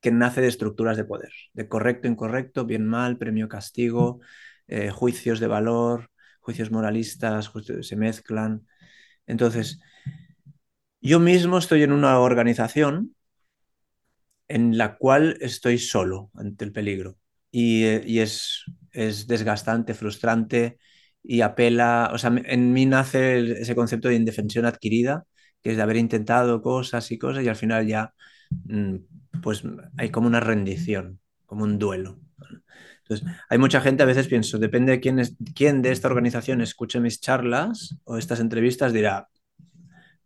[SPEAKER 2] que nace de estructuras de poder, de correcto, incorrecto, bien, mal, premio, castigo, eh, juicios de valor, juicios moralistas, se mezclan. Entonces, yo mismo estoy en una organización en la cual estoy solo ante el peligro. Y, eh, es, desgastante, frustrante y apela, o sea, en mí nace ese concepto de indefensión adquirida, que es de haber intentado cosas y cosas y al final ya, mm, pues hay como una rendición, como un duelo. Entonces, hay mucha gente, a veces pienso, depende de quién, es, quién de esta organización escuche mis charlas o estas entrevistas, dirá,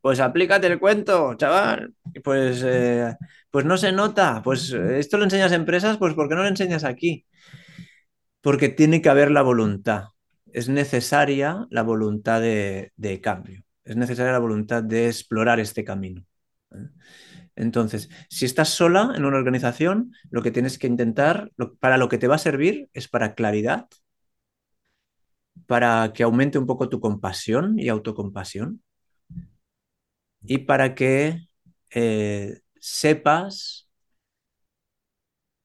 [SPEAKER 2] pues aplícate el cuento, chaval. Pues, eh, pues no se nota. Pues esto lo enseñas a empresas, pues ¿por qué no lo enseñas aquí? Porque tiene que haber la voluntad. Es necesaria la voluntad de, cambio. Es necesaria la voluntad de explorar este camino. ¿eh? Entonces, si estás sola en una organización, lo que tienes que intentar, para lo que te va a servir es para claridad, para que aumente un poco tu compasión y autocompasión y para que eh, sepas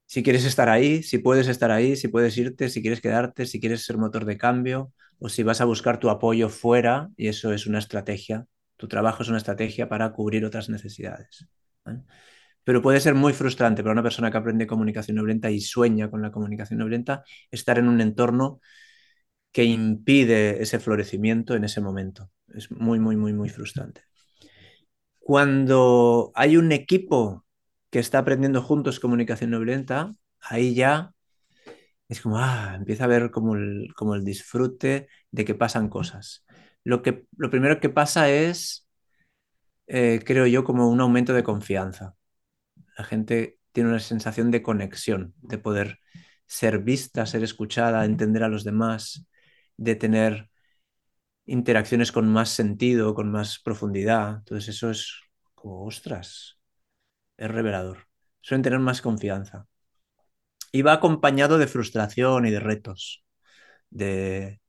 [SPEAKER 2] si quieres estar ahí, si puedes estar ahí, si puedes irte, si quieres quedarte, si quieres ser motor de cambio o si vas a buscar tu apoyo fuera y eso es una estrategia. Tu trabajo es una estrategia para cubrir otras necesidades. Pero puede ser muy frustrante para una persona que aprende comunicación no violenta y sueña con la comunicación no violenta estar en un entorno que impide ese florecimiento en ese momento. Es muy, muy, muy, muy frustrante. Cuando hay un equipo que está aprendiendo juntos comunicación no violenta, ahí ya es como, ah, empieza a ver como el, como el disfrute de que pasan cosas. Lo, que, lo primero que pasa es, eh, creo yo, como un aumento de confianza. La gente tiene una sensación de conexión, de poder ser vista, ser escuchada, entender a los demás, de tener interacciones con más sentido, con más profundidad. Entonces eso es como, ostras, es revelador. Suelen tener más confianza. Y va acompañado de frustración y de retos. De,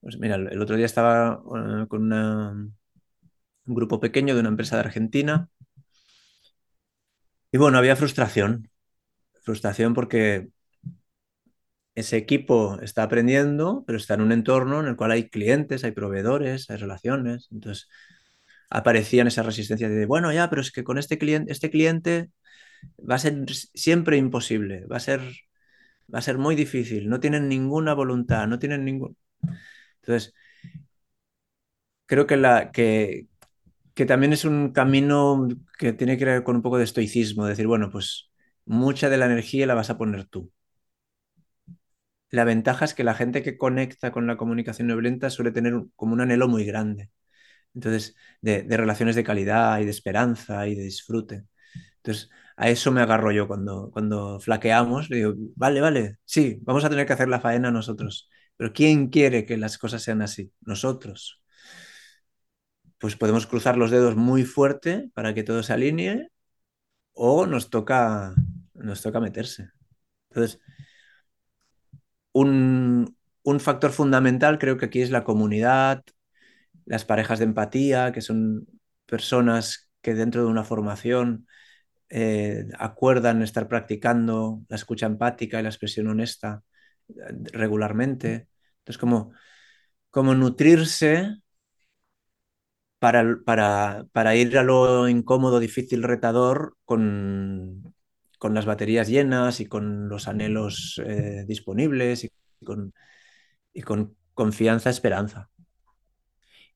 [SPEAKER 2] pues mira, el otro día estaba eh, con un grupo pequeño de una empresa de Argentina y bueno, había frustración. Frustración porque ese equipo está aprendiendo, pero está en un entorno en el cual hay clientes, hay proveedores, hay relaciones. Entonces aparecían esas resistencias de, bueno, ya, pero es que con este cliente, este cliente va a ser siempre imposible, va a ser, va a ser muy difícil, no tienen ninguna voluntad, no tienen ningún... Entonces, creo que, la, que, que también es un camino que tiene que ver con un poco de estoicismo, decir, bueno, pues mucha de la energía la vas a poner tú la ventaja es que la gente que conecta con la comunicación no violenta suele tener como un anhelo muy grande. Entonces, de, relaciones de calidad y de esperanza y de disfrute. Entonces, a eso me agarro yo cuando, cuando flaqueamos. Le digo, vale, vale, sí, vamos a tener que hacer la faena nosotros. Pero ¿quién quiere que las cosas sean así? Nosotros. Pues podemos cruzar los dedos muy fuerte para que todo se alinee o nos toca, nos toca meterse. Entonces, un, factor fundamental creo que aquí es la comunidad, las parejas de empatía, que son personas que dentro de una formación eh, acuerdan estar practicando la escucha empática y la expresión honesta eh, regularmente. Entonces, como, como nutrirse para, para, ir a lo incómodo, difícil, retador con, con las baterías llenas y con los anhelos eh, disponibles y con, y con confianza, esperanza.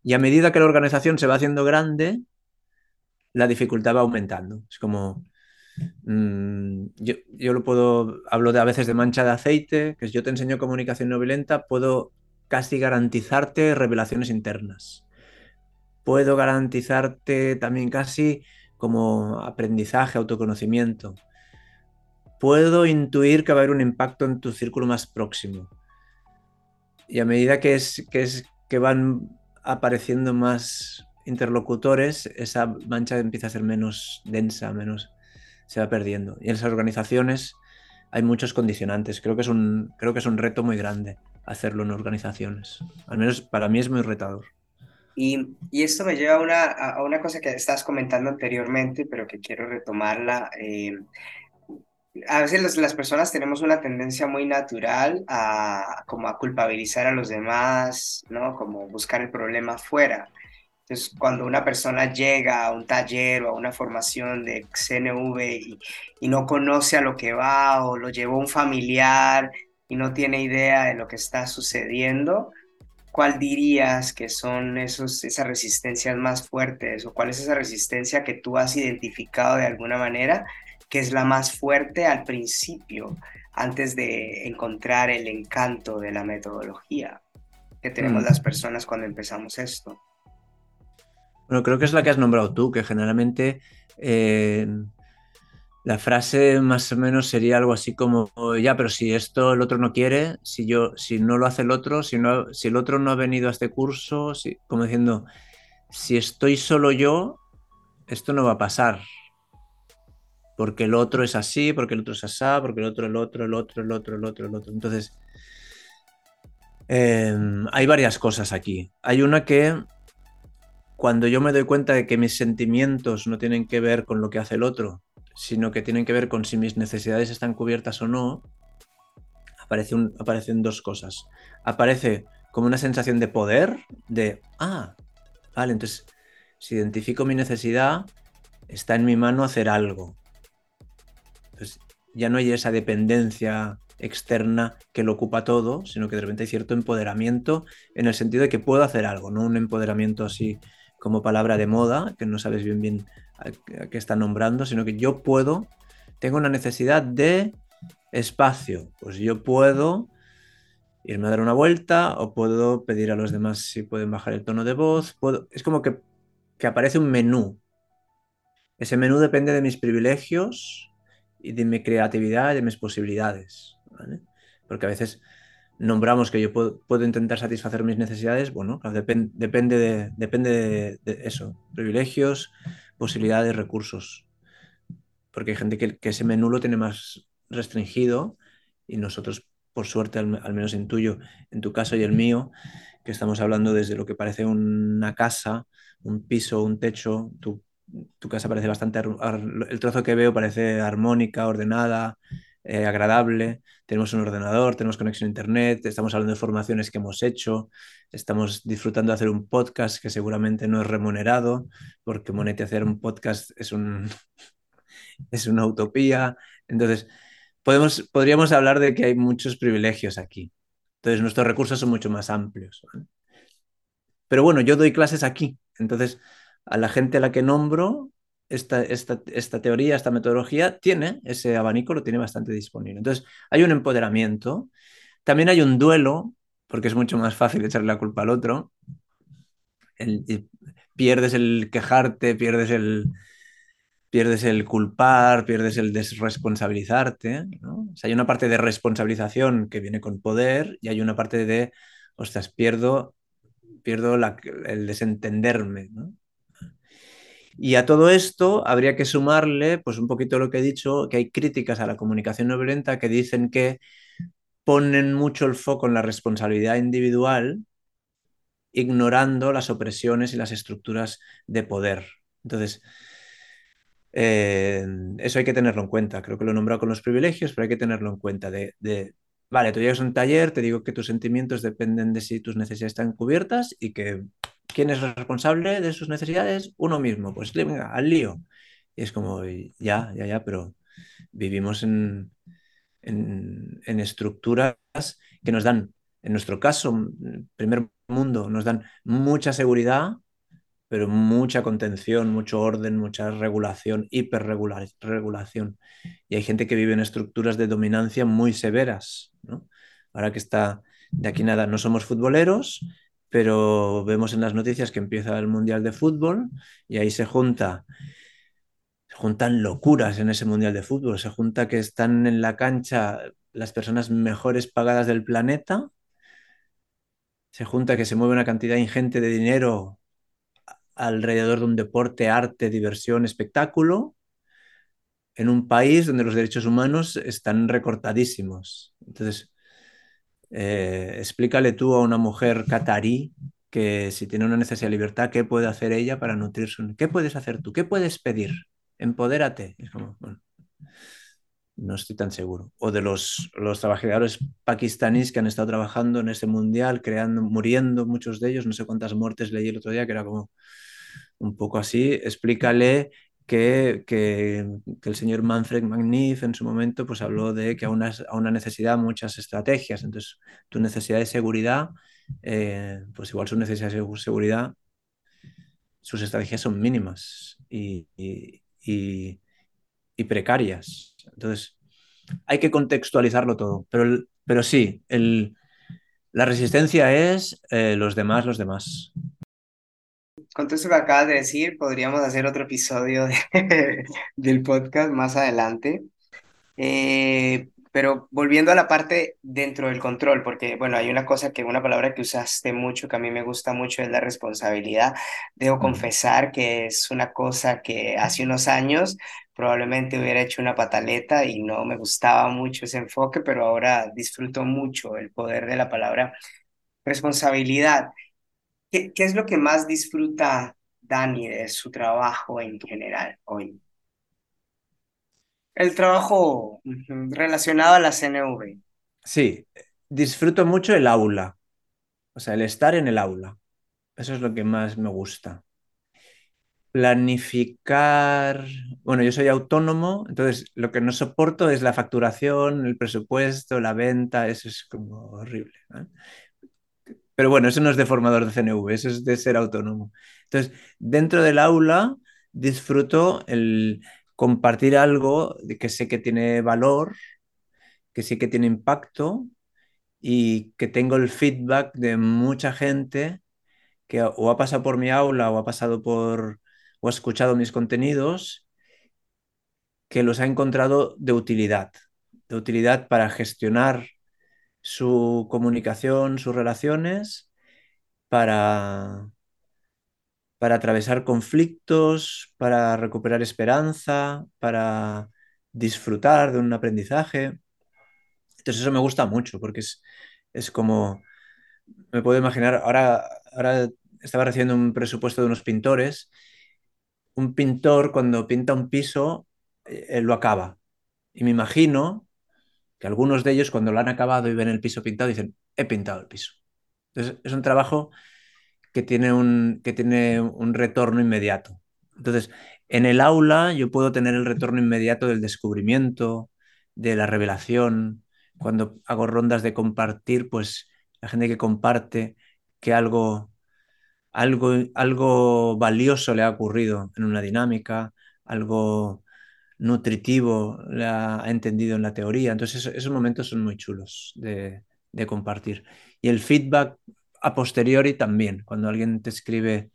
[SPEAKER 2] Y a medida que la organización se va haciendo grande, la dificultad va aumentando. Es como, mm, yo, yo, lo puedo, hablo de, a veces de mancha de aceite, que es yo te enseño comunicación no violenta, puedo casi garantizarte revelaciones internas. Puedo garantizarte también casi como aprendizaje, autoconocimiento puedo intuir que va a haber un impacto en tu círculo más próximo. Y a medida que, es, que, es, que van apareciendo más interlocutores, esa mancha empieza a ser menos densa, menos se va perdiendo. Y en esas organizaciones hay muchos condicionantes. Creo que es un, creo que es un reto muy grande hacerlo en organizaciones. Al menos para mí es muy retador.
[SPEAKER 1] Y, y esto me lleva a una, a una cosa que estás comentando anteriormente, pero que quiero retomarla. Eh, a veces las personas tenemos una tendencia muy natural a como a culpabilizar a los demás, ¿no? Como buscar el problema fuera. Entonces, cuando una persona llega a un taller o a una formación de CNV y, no conoce a lo que va o lo llevó un familiar y no tiene idea de lo que está sucediendo, ¿cuál dirías que son esos, esas resistencias más fuertes o cuál es esa resistencia que tú has identificado de alguna manera que es la más fuerte al principio, antes de encontrar el encanto de la metodología que tenemos mm. las personas cuando empezamos esto.
[SPEAKER 2] Bueno, creo que es la que has nombrado tú, que generalmente eh, la frase más o menos sería algo así como, ya, pero si esto el otro no quiere, si yo, si no lo hace el otro, si, no, si el otro no ha venido a este curso, si, como diciendo, si estoy solo yo, esto no va a pasar. Porque el otro es así, porque el otro es así, porque el otro, el otro, el otro, el otro, el otro, el otro. Entonces, em, hay varias cosas aquí. Hay una que cuando yo me doy cuenta de que mis sentimientos no tienen que ver con lo que hace el otro, sino que tienen que ver con si mis necesidades están cubiertas o no, aparece aparecen dos cosas. Aparece como una sensación de poder, de, ah, vale, entonces, si identifico mi necesidad, está en mi mano hacer algo. Ya no hay esa dependencia externa que lo ocupa todo, sino que de repente hay cierto empoderamiento en el sentido de que puedo hacer algo, no un empoderamiento así como palabra de moda, que no sabes bien bien a, qué está nombrando, sino que yo puedo, tengo una necesidad de espacio, pues yo puedo irme a dar una vuelta o puedo pedir a los demás si pueden bajar el tono de voz, es como que, que aparece un menú. Ese menú depende de mis privilegios y de mi creatividad y de mis posibilidades, Porque a veces nombramos que yo puedo, intentar satisfacer mis necesidades, bueno, depende, de, depende de, eso, privilegios, posibilidades, recursos. Porque hay gente que, ese menú lo tiene más restringido y nosotros, por suerte, al, menos en tuyo, en tu caso y el mío, que estamos hablando desde lo que parece una casa, un piso, un techo, tu, tu casa parece bastante, el trozo que veo parece armónica, ordenada, eh, agradable, tenemos un ordenador, tenemos conexión a internet, estamos hablando de formaciones que hemos hecho, estamos disfrutando de hacer un podcast que seguramente no es remunerado, porque monetizar un podcast es, un, (laughs) es una utopía. Entonces, podemos, podríamos hablar de que hay muchos privilegios aquí. Entonces, nuestros recursos son mucho más amplios. Pero bueno, yo doy clases aquí. Entonces, a la gente a la que nombro, esta, esta, teoría, esta metodología tiene ese abanico, lo tiene bastante disponible. Entonces, hay un empoderamiento, también hay un duelo, porque es mucho más fácil echarle la culpa al otro. pierdes el quejarte, pierdes el, pierdes el culpar, pierdes el desresponsabilizarte. hay una parte de responsabilización que viene con poder y hay una parte de, ostras, pierdo, pierdo el desentenderme. ¿no? Y a todo esto habría que sumarle, pues un poquito lo que he dicho, que hay críticas a la comunicación no violenta que dicen que ponen mucho el foco en la responsabilidad individual, ignorando las opresiones y las estructuras de poder. Entonces, eh, eso hay que tenerlo en cuenta. Creo que lo he nombrado con los privilegios, pero hay que tenerlo en cuenta. De, de, vale, tú llegas a un taller, te digo que tus sentimientos dependen de si tus necesidades están cubiertas y que ¿Quién es responsable de sus necesidades? Uno mismo. Pues venga, al lío. Y es como, ya, ya, ya, pero vivimos en, en, estructuras que nos dan, en nuestro caso, primer mundo, nos dan mucha seguridad, pero mucha contención, mucho orden, mucha regulación, hiperregulación. Y hay gente que vive en estructuras de dominancia muy severas. Ahora que está de aquí nada, no somos futboleros, pero vemos en las noticias que empieza el Mundial de Fútbol y ahí se junta, se juntan locuras en ese Mundial de Fútbol, se junta que están en la cancha las personas mejores pagadas del planeta, se junta que se mueve una cantidad ingente de dinero alrededor de un deporte, arte, diversión, espectáculo, en un país donde los derechos humanos están recortadísimos. Entonces, eh, explícale tú a una mujer catarí que si tiene una necesidad de libertad, ¿qué puede hacer ella para nutrirse? ¿Qué puedes hacer tú? ¿Qué puedes pedir? Empodérate. No estoy tan seguro. O de los, los trabajadores pakistaníes que han estado trabajando en ese mundial, creando, muriendo muchos de ellos, no sé cuántas muertes leí el otro día, que era como un poco así. Explícale que, el señor Manfred Magnif en su momento pues, habló de que a una, a una necesidad muchas estrategias. Entonces, tu necesidad de seguridad, eh, pues igual su necesidad de seguridad, sus estrategias son mínimas y, precarias. Entonces, hay que contextualizarlo todo. Pero, pero sí, el, la resistencia es eh, los demás, los demás.
[SPEAKER 1] Con todo esto que acabas de decir, podríamos hacer otro episodio de- (laughs) del podcast más adelante. Eh, pero volviendo a la parte dentro del control, porque bueno, hay una cosa que, una palabra que usaste mucho, que a mí me gusta mucho, es la responsabilidad. Debo confesar que es una cosa que hace unos años probablemente hubiera hecho una pataleta y no me gustaba mucho ese enfoque, pero ahora disfruto mucho el poder de la palabra responsabilidad. ¿Qué, es lo que más disfruta Dani de su trabajo en general hoy? El trabajo relacionado a la CNV.
[SPEAKER 2] Sí, disfruto mucho el aula, o sea, el estar en el aula. Eso es lo que más me gusta. Planificar, bueno, yo soy autónomo, entonces lo que no soporto es la facturación, el presupuesto, la venta, eso es como horrible. Pero bueno, eso no es de formador de CNV, eso es de ser autónomo. Entonces, dentro del aula disfruto el compartir algo que sé que tiene valor, que sé que tiene impacto y que tengo el feedback de mucha gente que o ha pasado por mi aula o ha pasado por o ha escuchado mis contenidos que los ha encontrado de utilidad, de utilidad para gestionar su comunicación, sus relaciones, para, para atravesar conflictos, para recuperar esperanza, para disfrutar de un aprendizaje. Entonces eso me gusta mucho porque es, es como, me puedo imaginar, ahora, ahora estaba recibiendo un presupuesto de unos pintores. Un pintor cuando pinta un piso eh, lo acaba. Y me imagino que algunos de ellos cuando lo han acabado y ven el piso pintado dicen, he pintado el piso. Entonces es un trabajo que tiene un, que tiene un retorno inmediato. Entonces, en el aula yo puedo tener el retorno inmediato del descubrimiento, de la revelación. Cuando hago rondas de compartir, pues la gente que comparte que algo, algo, algo valioso le ha ocurrido en una dinámica, algo nutritivo le ha, entendido en la teoría. Entonces, esos, momentos son muy chulos de, compartir. Y el feedback a posteriori también, cuando alguien te escribe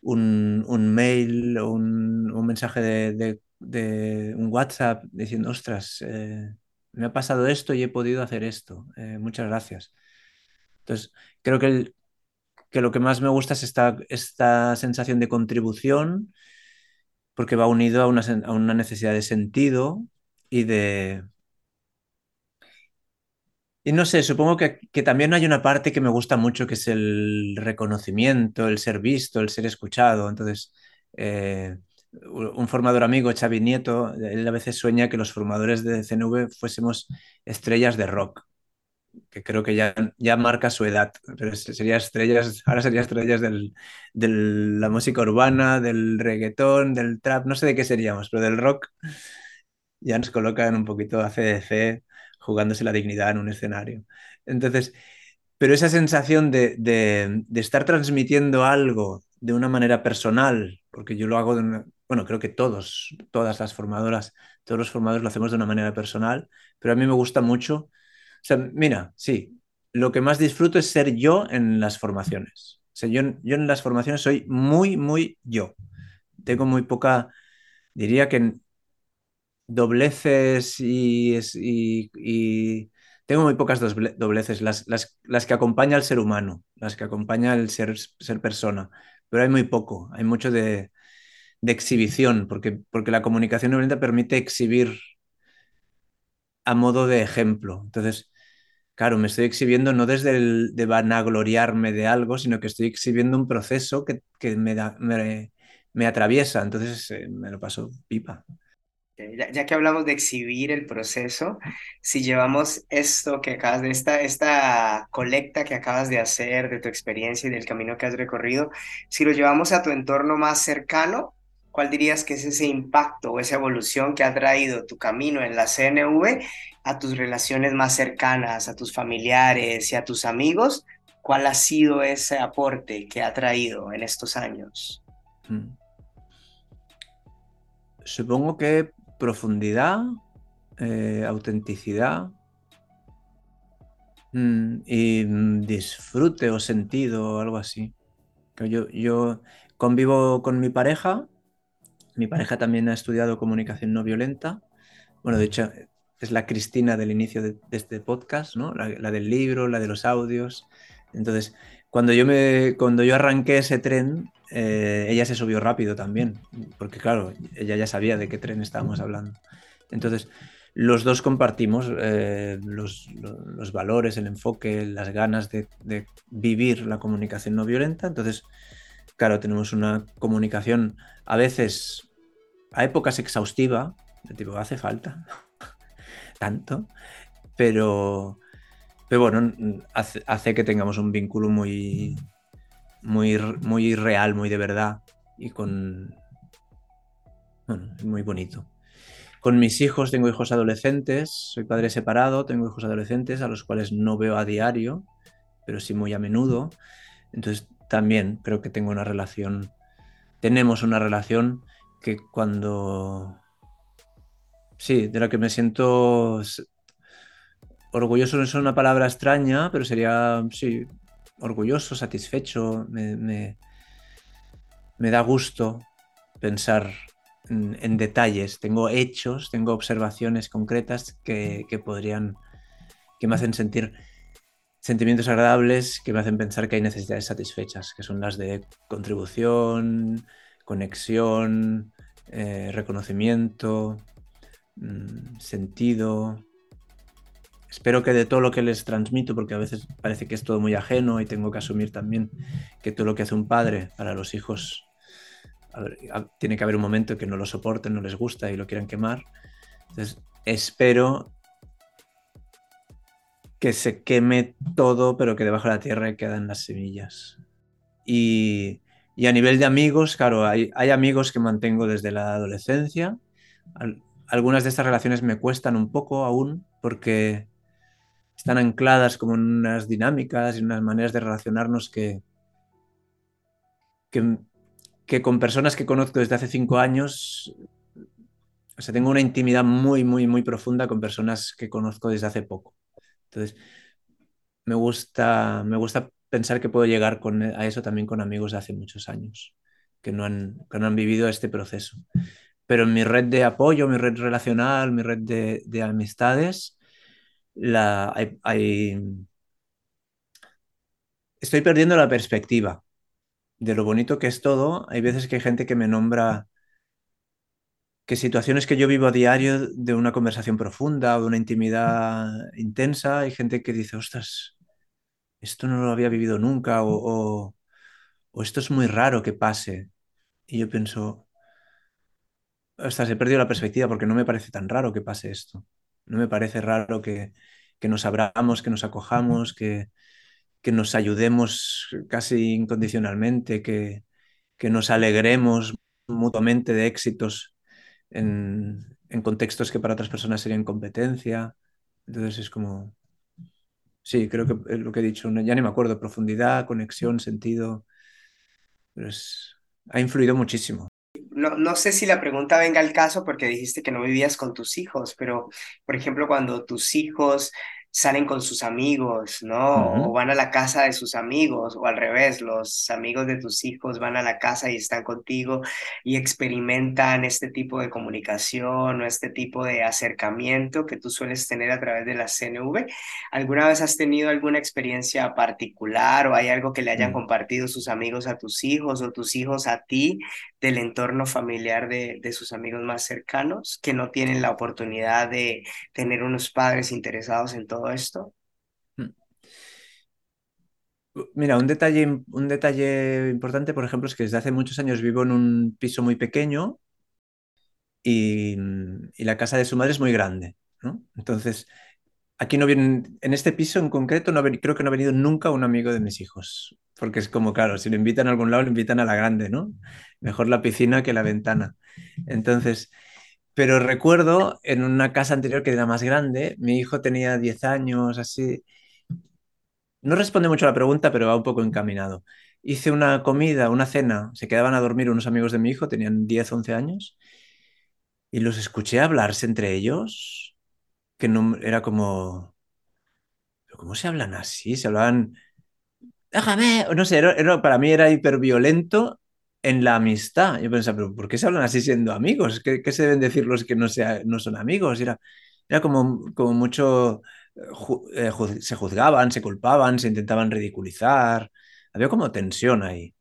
[SPEAKER 2] un, un mail o un, un, mensaje de, de, de, un WhatsApp diciendo, ostras, eh, me ha pasado esto y he podido hacer esto, eh, muchas gracias. Entonces, creo que, el, que, lo que más me gusta es esta, esta sensación de contribución, porque va unido a una, a una necesidad de sentido y de, y no sé, supongo que, que, también hay una parte que me gusta mucho, que es el reconocimiento, el ser visto, el ser escuchado. Entonces, eh, un formador amigo, Xavi Nieto, él a veces sueña que los formadores de CNV fuésemos estrellas de rock, que creo que ya, ya marca su edad, pero sería estrellas, ahora sería estrellas del, de la música urbana, del reggaetón, del trap, no sé de qué seríamos, pero del rock ya nos colocan un poquito a CDC jugándose la dignidad en un escenario. Entonces, pero esa sensación de, de, de estar transmitiendo algo de una manera personal, porque yo lo hago de una, bueno, creo que todos, todas las formadoras, todos los formadores lo hacemos de una manera personal, pero a mí me gusta mucho. Sea, mira, sí, lo que más disfruto es ser yo en las formaciones. O sea, yo, en las formaciones soy muy, muy yo. Tengo muy poca, diría que dobleces y, y, y, tengo muy pocas dobleces, las, las, las, que acompaña al ser humano, las que acompaña al ser, ser persona, pero hay muy poco, hay mucho de, de exhibición, porque, porque la comunicación violenta permite exhibir a modo de ejemplo. Entonces, claro, me estoy exhibiendo no desde el de vanagloriarme de algo, sino que estoy exhibiendo un proceso que, que me, da, me, atraviesa, entonces eh, me lo paso pipa.
[SPEAKER 1] Ya, ya, que hablamos de exhibir el proceso, si llevamos esto que acabas de, esta, esta colecta que acabas de hacer, de tu experiencia y del camino que has recorrido, si lo llevamos a tu entorno más cercano, ¿cuál dirías que es ese impacto o esa evolución que ha traído tu camino en la CNV a tus relaciones más cercanas, a tus familiares y a tus amigos? ¿Cuál ha sido ese aporte que ha traído en estos años?
[SPEAKER 2] Mm. Supongo que profundidad, eh, autenticidad mm, y disfrute o sentido o algo así. Yo, yo convivo con mi pareja. Mi pareja también ha estudiado comunicación no violenta. Bueno, de hecho, es la Cristina del inicio de, este podcast, ¿no? La, del libro, la de los audios. Entonces, cuando yo, me, cuando yo arranqué ese tren, eh, ella se subió rápido también, porque claro, ella ya sabía de qué tren estábamos hablando. Entonces, los dos compartimos eh, los, valores, el enfoque, las ganas de, vivir la comunicación no violenta. Entonces, claro, tenemos una comunicación a veces, a épocas exhaustiva, de tipo, hace falta (laughs) tanto, pero, pero bueno, hace, que tengamos un vínculo muy, muy, muy real, muy de verdad y con... Bueno, muy bonito. Con mis hijos, tengo hijos adolescentes, soy padre separado, tengo hijos adolescentes a los cuales no veo a diario, pero sí muy a menudo. Entonces también creo que tengo una relación, tenemos una relación que cuando... Sí, de la que me siento orgulloso no es una palabra extraña, pero sería, sí, orgulloso, satisfecho, me, me, da gusto pensar en, en, detalles. Tengo hechos, tengo observaciones concretas que, que, podrían, que me hacen sentir sentimientos agradables, que me hacen pensar que hay necesidades satisfechas, que son las de contribución, conexión, eh, reconocimiento, mmm, sentido, espero que de todo lo que les transmito, porque a veces parece que es todo muy ajeno y tengo que asumir también que todo lo que hace un padre para los hijos, tiene que haber un momento que no lo soporten, no les gusta y lo quieran quemar. Entonces, espero que se queme todo, pero que debajo de la tierra quedan las semillas. Y, y a nivel de amigos, claro, hay, hay, amigos que mantengo desde la adolescencia. Al, algunas de estas relaciones me cuestan un poco aún porque están ancladas como en unas dinámicas y unas maneras de relacionarnos que, que, que, con personas que conozco desde hace cinco años, o sea, tengo una intimidad muy, muy, muy profunda con personas que conozco desde hace poco. Entonces, me gusta, me gusta pensar que puedo llegar con, a eso también con amigos de hace muchos años, que no han, que no han vivido este proceso. Pero en mi red de apoyo, mi red relacional, mi red de, de amistades, la, estoy perdiendo la perspectiva de lo bonito que es todo. Hay veces que hay gente que me nombra que situaciones que yo vivo a diario de una conversación profunda o de una intimidad intensa, hay gente que dice, ostras, esto no lo había vivido nunca o, o, o esto es muy raro que pase. Y yo pienso, ostras, he perdido la perspectiva porque no me parece tan raro que pase esto. No me parece raro que, que nos abramos, que nos acojamos, que, que, nos ayudemos casi incondicionalmente, que, que nos alegremos mutuamente de éxitos en, en, contextos que para otras personas serían competencia. Entonces es como... Sí, creo que es lo que he dicho, ya ni me acuerdo, profundidad, conexión, sentido, pero es, ha influido muchísimo.
[SPEAKER 1] No, no, sé si la pregunta venga al caso porque dijiste que no vivías con tus hijos, pero por ejemplo, cuando tus hijos salen con sus amigos, ¿no? Uh -huh. O van a la casa de sus amigos, o al revés, los amigos de tus hijos van a la casa y están contigo y experimentan este tipo de comunicación o este tipo de acercamiento que tú sueles tener a través de la CNV. ¿Alguna vez has tenido alguna experiencia particular o hay algo que le hayan uh -huh. compartido sus amigos a tus hijos o tus hijos a ti del entorno familiar de, de sus amigos más cercanos que no tienen la oportunidad de tener unos padres interesados en todo esto?
[SPEAKER 2] Mira, un detalle, un detalle importante, por ejemplo, es que desde hace muchos años vivo en un piso muy pequeño y, y la casa de su madre es muy grande, ¿no? Entonces, aquí no vienen, en este piso en concreto, no, creo que no ha venido nunca un amigo de mis hijos, porque es como, claro, si lo invitan a algún lado, lo invitan a la grande, ¿no? Mejor la piscina que la ventana. Entonces, pero recuerdo en una casa anterior que era más grande, mi hijo tenía 10 años, así. No responde mucho a la pregunta, pero va un poco encaminado. Hice una comida, una cena, se quedaban a dormir unos amigos de mi hijo, tenían 10, 11 años, y los escuché hablarse entre ellos, que no, era como... ¿Cómo se hablan así? Se hablaban déjame, no sé, era- era- para mí era hiperviolento en la amistad. Yo pensaba, pero ¿por qué se hablan así siendo amigos? ¿Qué, qué se deben decir los que no, sea, no son amigos? Era, era como, como mucho, eh, eh, se juzgaban, se culpaban, se intentaban ridiculizar. Había como tensión ahí.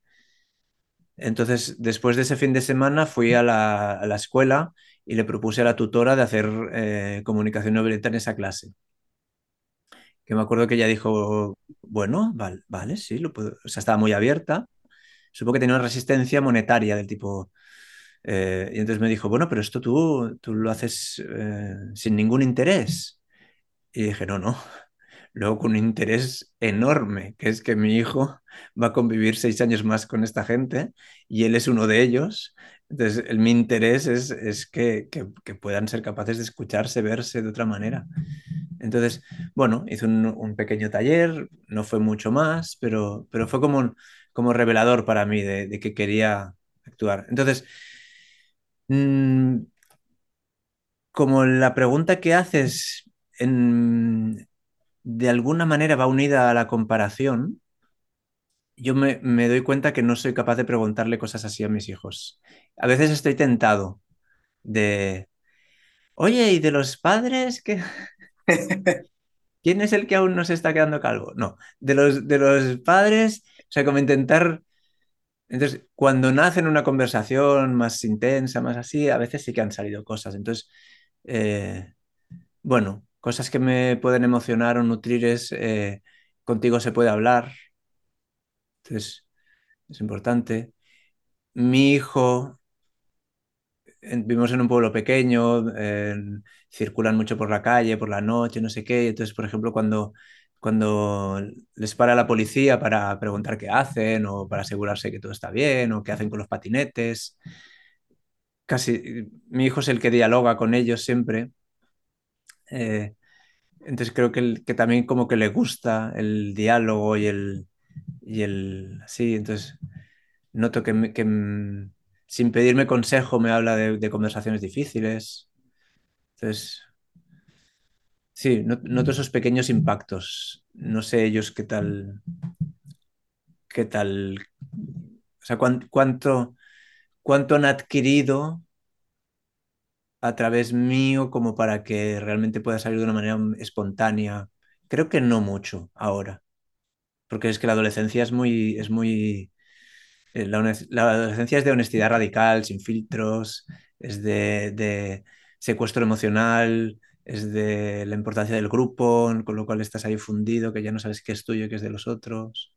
[SPEAKER 2] Entonces, después de ese fin de semana fui a la, a la escuela y le propuse a la tutora de hacer eh, comunicación no en esa clase. Que me acuerdo que ella dijo, bueno, vale, sí. O sea, estaba muy abierta. Supongo que tenía una resistencia monetaria del tipo... eh, y entonces me dijo, bueno, pero esto tú, tú lo haces eh, sin ningún interés. Y dije, no, no. Luego con un interés enorme, que es que mi hijo va a convivir seis años más con esta gente y él es uno de ellos. Entonces, el, mi interés es, es que, que, que, puedan ser capaces de escucharse, verse de otra manera. Entonces, bueno, hice un, un, pequeño taller, no fue mucho más, pero, pero fue como, como revelador para mí de, de que quería actuar. Entonces, mmm, como la pregunta que haces en, de alguna manera va unida a la comparación, yo me, me, doy cuenta que no soy capaz de preguntarle cosas así a mis hijos. A veces estoy tentado de, oye, ¿y de los padres? ¿Qué? (laughs) ¿Quién es el que aún no se está quedando calvo? No, de los, de los padres, sea, como intentar... Entonces, cuando nace una conversación más intensa, más así, a veces sí que han salido cosas. Entonces, eh, bueno, cosas que me pueden emocionar o nutrir es, eh, contigo se puede hablar, entonces es importante. Mi hijo, vivimos en un pueblo pequeño, circulan mucho por la calle, por la noche, no sé qué. Entonces, por ejemplo, cuando, cuando les para la policía para preguntar qué hacen o para asegurarse que todo está bien o qué hacen con los patinetes, casi mi hijo es el que dialoga con ellos siempre. Eh, entonces creo que, el, que también como que le gusta el diálogo y el, y el sí, entonces noto que, que sin pedirme consejo me habla de, de conversaciones difíciles. Entonces, sí, noto esos pequeños impactos. No sé ellos qué tal, qué tal, o sea, cuánto, cuánto, cuánto han adquirido a través mío como para que realmente pueda salir de una manera espontánea. Creo que no mucho ahora, porque es que la adolescencia es muy, es muy, eh, la, la, adolescencia es de honestidad radical, sin filtros, es de, de, secuestro emocional, es de la importancia del grupo, con lo cual estás ahí fundido, que ya no sabes qué es tuyo y qué es de los otros.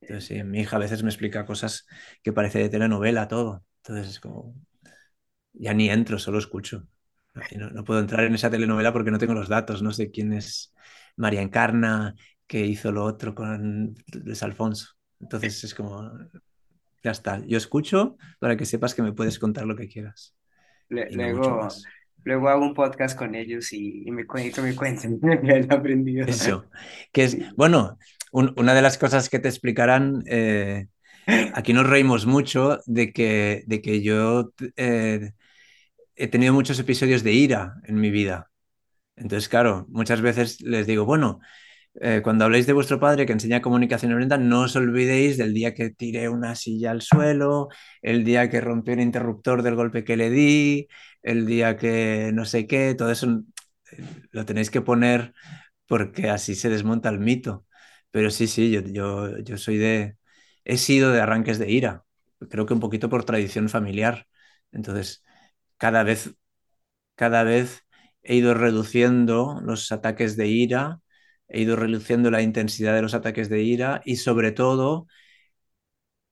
[SPEAKER 2] Entonces, sí, mi hija a veces me explica cosas que parece de telenovela todo. Entonces es como, ya ni entro, solo escucho. No, no, puedo entrar en esa telenovela porque no tengo los datos, no sé quién es María Encarna, que hizo lo otro con Luis Alfonso. Entonces es como, ya está, yo escucho para que sepas que me puedes contar lo que quieras.
[SPEAKER 1] Le,
[SPEAKER 2] y no mucho
[SPEAKER 1] luego. Luego hago un podcast con ellos y, y me cuento, me cuentan (laughs) lo aprendido.
[SPEAKER 2] Eso, que es, bueno, un, una de las cosas que te explicarán, eh, aquí nos reímos mucho de que, de que yo eh, he tenido muchos episodios de ira en mi vida. Entonces, claro, muchas veces les digo, bueno, eh, cuando habléis de vuestro padre que enseña comunicación oriental, no os olvidéis del día que tiré una silla al suelo, el día que rompí un interruptor del golpe que le di, el día que no sé qué, todo eso eh, lo tenéis que poner porque así se desmonta el mito. Pero sí, sí, yo, yo, yo soy de... He sido de arranques de ira, creo que un poquito por tradición familiar. Entonces, cada vez, cada vez he ido reduciendo los ataques de ira, he ido reduciendo la intensidad de los ataques de ira y sobre todo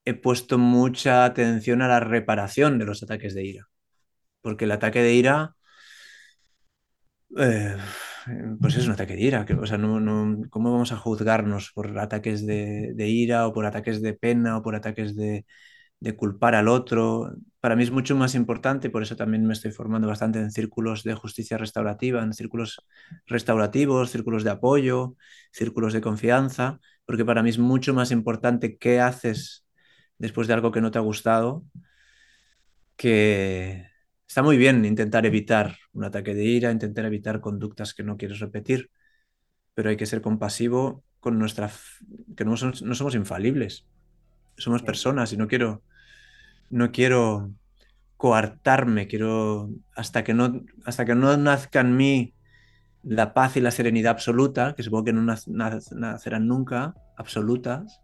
[SPEAKER 2] he puesto mucha atención a la reparación de los ataques de ira. Porque el ataque de ira, eh, pues es un ataque de ira. O sea, no, no, ¿cómo vamos a juzgarnos por ataques de, de, ira o por ataques de pena o por ataques de, de culpar al otro. Para mí es mucho más importante, por eso también me estoy formando bastante en círculos de justicia restaurativa, en círculos restaurativos, círculos de apoyo, círculos de confianza, porque para mí es mucho más importante qué haces después de algo que no te ha gustado, que está muy bien intentar evitar un ataque de ira, intentar evitar conductas que no quieres repetir, pero hay que ser compasivo con nuestra... que no somos, no somos infalibles, somos personas y no quiero... No quiero coartarme, quiero hasta que no hasta que no nazca en mí la paz y la serenidad absoluta, que supongo que no nacerán nunca, absolutas,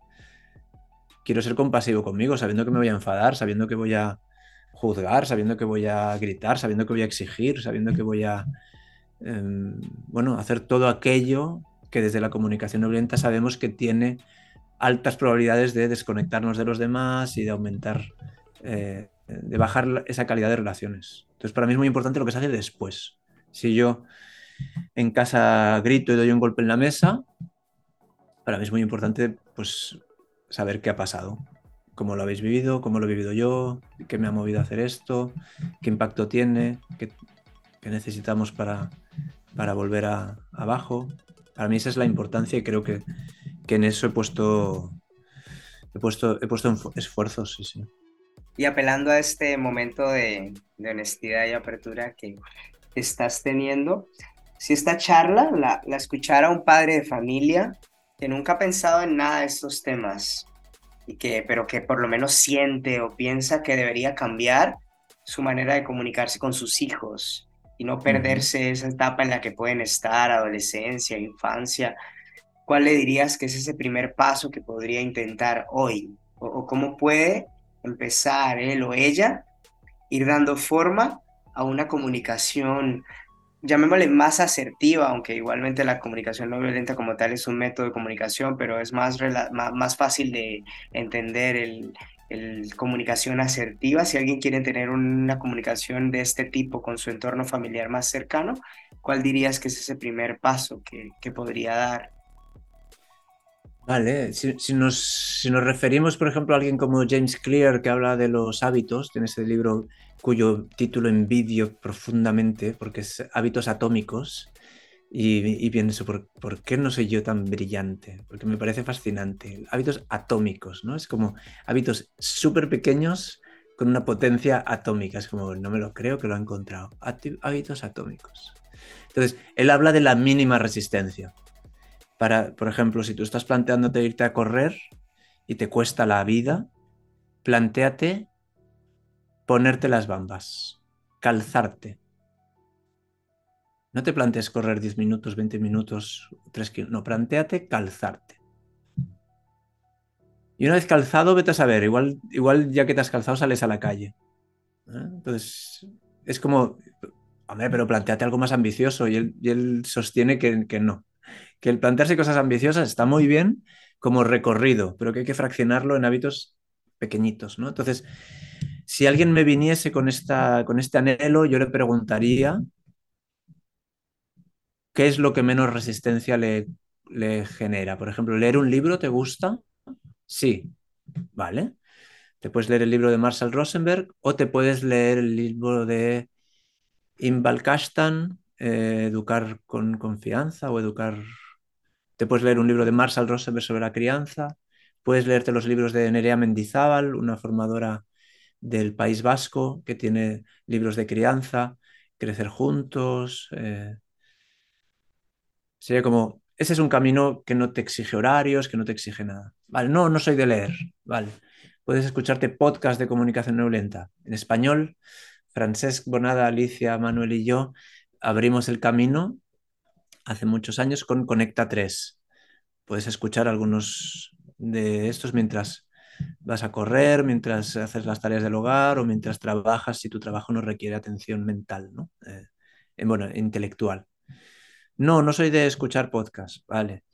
[SPEAKER 2] quiero ser compasivo conmigo, sabiendo que me voy a enfadar, sabiendo que voy a juzgar, sabiendo que voy a gritar, sabiendo que voy a exigir, sabiendo que voy a, em, bueno, hacer todo aquello que desde la comunicación no violenta sabemos que tiene altas probabilidades de desconectarnos de los demás y de aumentar, eh, de bajar esa calidad de relaciones. Entonces, para mí es muy importante lo que se hace después. Si yo en casa grito y doy un golpe en la mesa, para mí es muy importante pues saber qué ha pasado, cómo lo habéis vivido, cómo lo he vivido yo, qué me ha movido a hacer esto, qué impacto tiene, qué, necesitamos para, para volver a, abajo. Para mí esa es la importancia y creo que, en eso he puesto, he puesto, he puesto esfuerzos. Sí, sí.
[SPEAKER 1] Y apelando a este momento de, de honestidad y apertura que estás teniendo, si esta charla la, la escuchara un padre de familia que nunca ha pensado en nada de estos temas, y que, pero que por lo menos siente o piensa que debería cambiar su manera de comunicarse con sus hijos y no perderse esa etapa en la que pueden estar, adolescencia, infancia, ¿cuál le dirías que es ese primer paso que podría intentar hoy? o cómo puede empezar él o ella ir dando forma a una comunicación llamémosle más asertiva, aunque igualmente la comunicación no violenta como tal es un método de comunicación, pero es más, más, fácil de entender el, comunicación asertiva. Si alguien quiere tener una comunicación de este tipo con su entorno familiar más cercano, ¿cuál dirías que es ese primer paso que, que podría dar?
[SPEAKER 2] Vale, si, si, nos, si, nos, referimos, por ejemplo, a alguien como James Clear, que habla de los hábitos, en ese libro cuyo título envidio profundamente, porque es Hábitos Atómicos, y, pienso, ¿por, ¿por, qué no soy yo tan brillante? Porque me parece fascinante. Hábitos atómicos, ¿no? Es como hábitos súper pequeños con una potencia atómica. Es como, no me lo creo que lo ha encontrado. Hábitos atómicos. Entonces, él habla de la mínima resistencia para, por ejemplo, si tú estás planteándote irte a correr y te cuesta la vida, planteate ponerte las bambas, calzarte. No te plantees correr 10 minutos, 20 minutos, 3 kilómetros. No, planteate calzarte. Y una vez calzado, vete a saber, igual, igual ya que te has calzado sales a la calle. ¿eh? Entonces, es como, hombre, pero planteate algo más ambicioso y él, sostiene que, que no que el plantearse cosas ambiciosas está muy bien como recorrido, pero que hay que fraccionarlo en hábitos pequeñitos, ¿no? Entonces, si alguien me viniese con, esta, con este anhelo, yo le preguntaría qué es lo que menos resistencia le, le genera. Por ejemplo, ¿leer un libro te gusta? Sí, vale. Te puedes leer el libro de Marshall Rosenberg o te puedes leer el libro de Imbal Kashtan, eh, Educar con confianza o Educar te puedes leer un libro de Marshall Rosenberg sobre la crianza, puedes leerte los libros de Nerea Mendizábal, una formadora del País Vasco que tiene libros de crianza, Crecer Juntos. Eh, sería como, ese es un camino que no te exige horarios, que no te exige nada. Vale, no, no soy de leer, vale. Puedes escucharte podcast de comunicación no violenta en español. Francesc Bonada, Alicia, Manuel y yo abrimos el camino hace muchos años con Conecta 3. Puedes escuchar algunos de estos mientras vas a correr, mientras haces las tareas del hogar o mientras trabajas si tu trabajo no requiere atención mental, ¿no? Eh, bueno, intelectual. No, no soy de escuchar podcast, vale.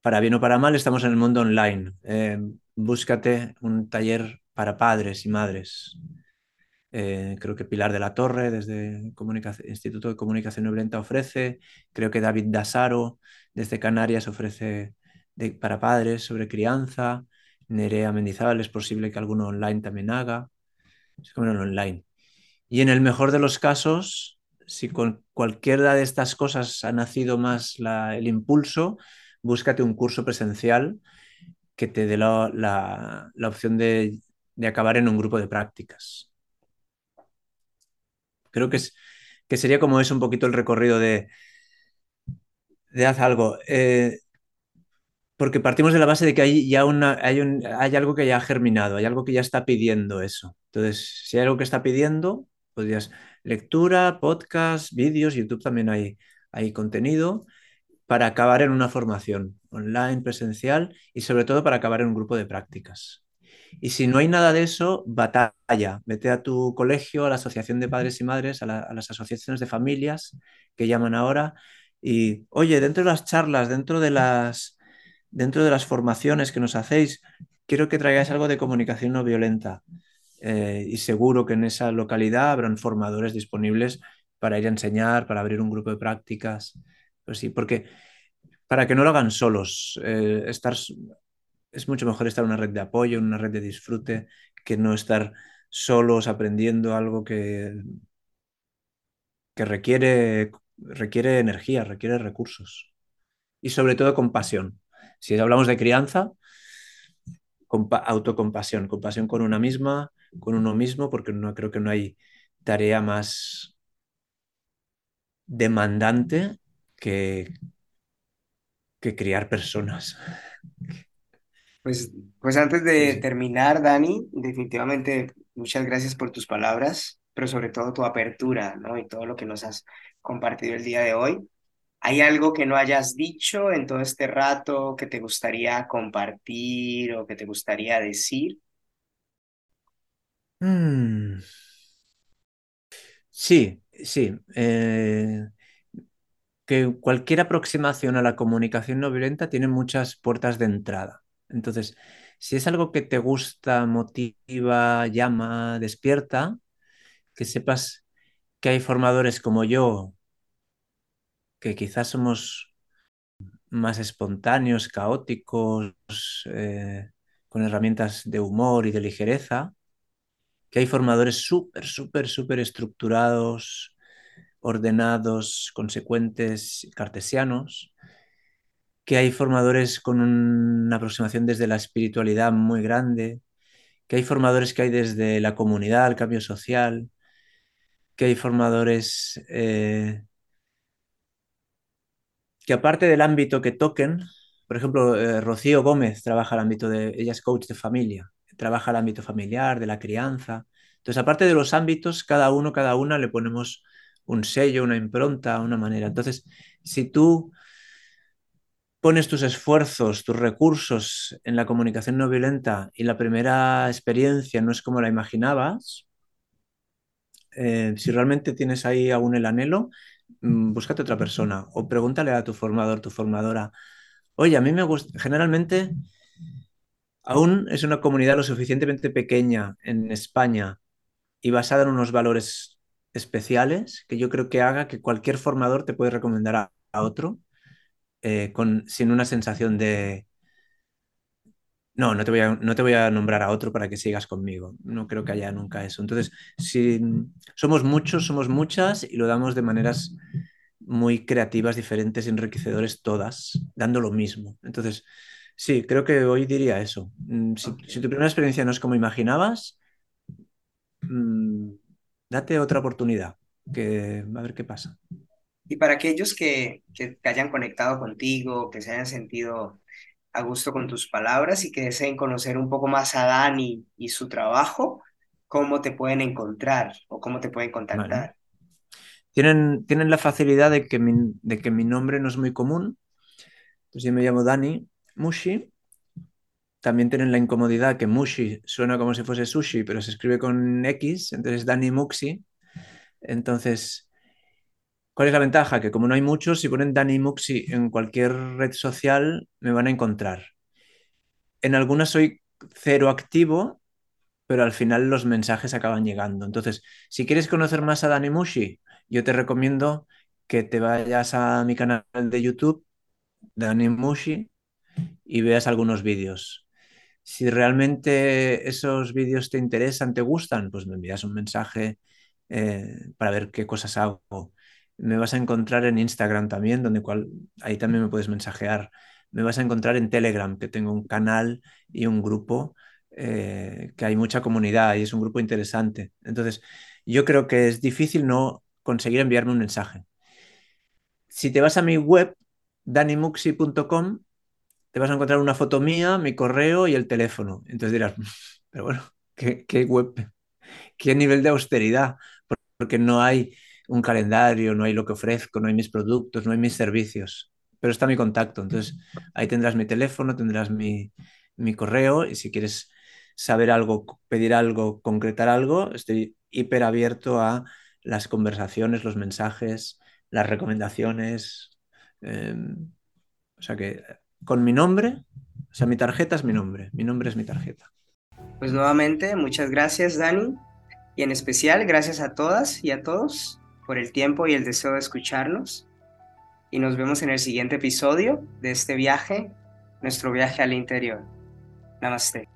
[SPEAKER 2] Para bien o para mal, estamos en el mundo online. Eh, búscate un taller para padres y madres. Eh, creo que Pilar de la Torre, desde Instituto de Comunicación Violenta, ofrece. Creo que David Dasaro, desde Canarias, ofrece para padres sobre crianza. Nerea Mendizábal, es posible que alguno online también haga. Es como en online. Y en el mejor de los casos, si con cualquiera de estas cosas ha nacido más el impulso, búscate un curso presencial que te dé la, opción de acabar en un grupo de prácticas. Creo que, es, que sería como es un poquito el recorrido de, de haz algo. Eh, porque partimos de la base de que hay ya hay, algo que ya ha germinado, hay algo que ya está pidiendo eso. Entonces, si hay algo que está pidiendo, podrías lectura, podcast, vídeos, YouTube también hay, hay contenido para acabar en una formación online, presencial y sobre todo para acabar en un grupo de prácticas. Y si no hay nada de eso, batalla. Vete a tu colegio, a la asociación de padres y madres, a, a las asociaciones de familias que llaman ahora. Y, oye, dentro de las charlas, dentro de las, dentro de las formaciones que nos hacéis, quiero que traigáis algo de comunicación no violenta. Eh, y seguro que en esa localidad habrán formadores disponibles para ir a enseñar, para abrir un grupo de prácticas. Pues sí, porque para que no lo hagan solos, eh, estar es mucho mejor estar en una red de apoyo, en una red de disfrute, que no estar solos aprendiendo algo que, que requiere, requiere energía, requiere recursos. Y sobre todo compasión. Si hablamos de crianza, autocompasión, compasión con una misma, con uno mismo, porque no creo que no hay tarea más demandante que, que criar personas.
[SPEAKER 1] Pues, pues antes de terminar, Dani, definitivamente muchas gracias por tus palabras, pero sobre todo tu apertura, ¿no? Y todo lo que nos has compartido el día de hoy. ¿Hay algo que no hayas dicho en todo este rato que te gustaría compartir o que te gustaría decir?
[SPEAKER 2] Mm. Sí, sí. Eh, que cualquier aproximación a la comunicación no violenta tiene muchas puertas de entrada. Entonces, si es algo que te gusta, motiva, llama, despierta, que sepas que hay formadores como yo, que quizás somos más espontáneos, caóticos, eh, con herramientas de humor y de ligereza, que hay formadores súper, súper, súper estructurados, ordenados, consecuentes, cartesianos, que hay formadores con una aproximación desde la espiritualidad muy grande, que hay formadores que hay desde la comunidad, el cambio social, que hay formadores eh, que aparte del ámbito que toquen, por ejemplo, eh, Rocío Gómez trabaja el ámbito de, ella es coach de familia, trabaja el ámbito familiar, de la crianza. Entonces, aparte de los ámbitos, cada uno, cada una le ponemos un sello, una impronta, una manera. Entonces, si tú pones tus esfuerzos, tus recursos en la comunicación no violenta y la primera experiencia no es como la imaginabas, eh, si realmente tienes ahí aún el anhelo, búscate otra persona o pregúntale a tu formador, tu formadora, oye, a mí me gusta, generalmente aún es una comunidad lo suficientemente pequeña en España y basada en unos valores especiales que yo creo que haga que cualquier formador te puede recomendar a, otro eh, sin una sensación de, no, no te, voy a, no te voy a nombrar a otro para que sigas conmigo. No creo que haya nunca eso. Entonces, si somos muchos, somos muchas y lo damos de maneras muy creativas, diferentes, enriquecedores todas, dando lo mismo. Entonces, sí, creo que hoy diría eso. Mm, si, si tu primera experiencia no es como imaginabas, mmm, date otra oportunidad, que a ver qué pasa.
[SPEAKER 1] Y para aquellos que, que hayan conectado contigo, que se hayan sentido a gusto con tus palabras y que deseen conocer un poco más a Dani y su trabajo, ¿cómo te pueden encontrar o cómo te pueden contactar?
[SPEAKER 2] Tienen, tienen, la facilidad de que, mi, de que mi nombre no es muy común. Entonces yo me llamo Dani Mushi. También tienen la incomodidad que Mushi suena como si fuese sushi, pero se escribe con X, entonces Dani Muxi. Entonces, ¿Cuál es la ventaja? Que como no hay muchos, si ponen Dani Muxi en cualquier red social, me van a encontrar. En algunas soy cero activo, pero al final los mensajes acaban llegando. Entonces, si quieres conocer más a Dani Mushi, yo te recomiendo que te vayas a mi canal de YouTube, Dani Mushi, y veas algunos vídeos. Si realmente esos vídeos te interesan, te gustan, pues me envías un mensaje eh, para ver qué cosas hago me vas a encontrar en Instagram también, donde cual, ahí también me puedes mensajear. Me vas a encontrar en Telegram, que tengo un canal y un grupo, eh, que hay mucha comunidad y es un grupo interesante. Entonces, yo creo que es difícil no conseguir enviarme un mensaje. Si te vas a mi web, danimuxi.com, te vas a encontrar una foto mía, mi correo y el teléfono. Entonces dirás, pero bueno, ¿qué, qué web? ¿Qué nivel de austeridad? Porque no hay un calendario, no hay lo que ofrezco, no hay mis productos, no hay mis servicios, pero está mi contacto. Entonces ahí tendrás mi teléfono, tendrás mi, mi correo y si quieres saber algo, pedir algo, concretar algo, estoy hiper abierto a las conversaciones, los mensajes, las recomendaciones. Em, o sea que con mi nombre, o sea, mi tarjeta es mi nombre, mi nombre es mi tarjeta.
[SPEAKER 1] Pues nuevamente, muchas gracias Dani y en especial gracias a todas y a todos por el tiempo y el deseo de escucharnos. Y nos vemos en el siguiente episodio de este viaje, nuestro viaje al interior. Namaste.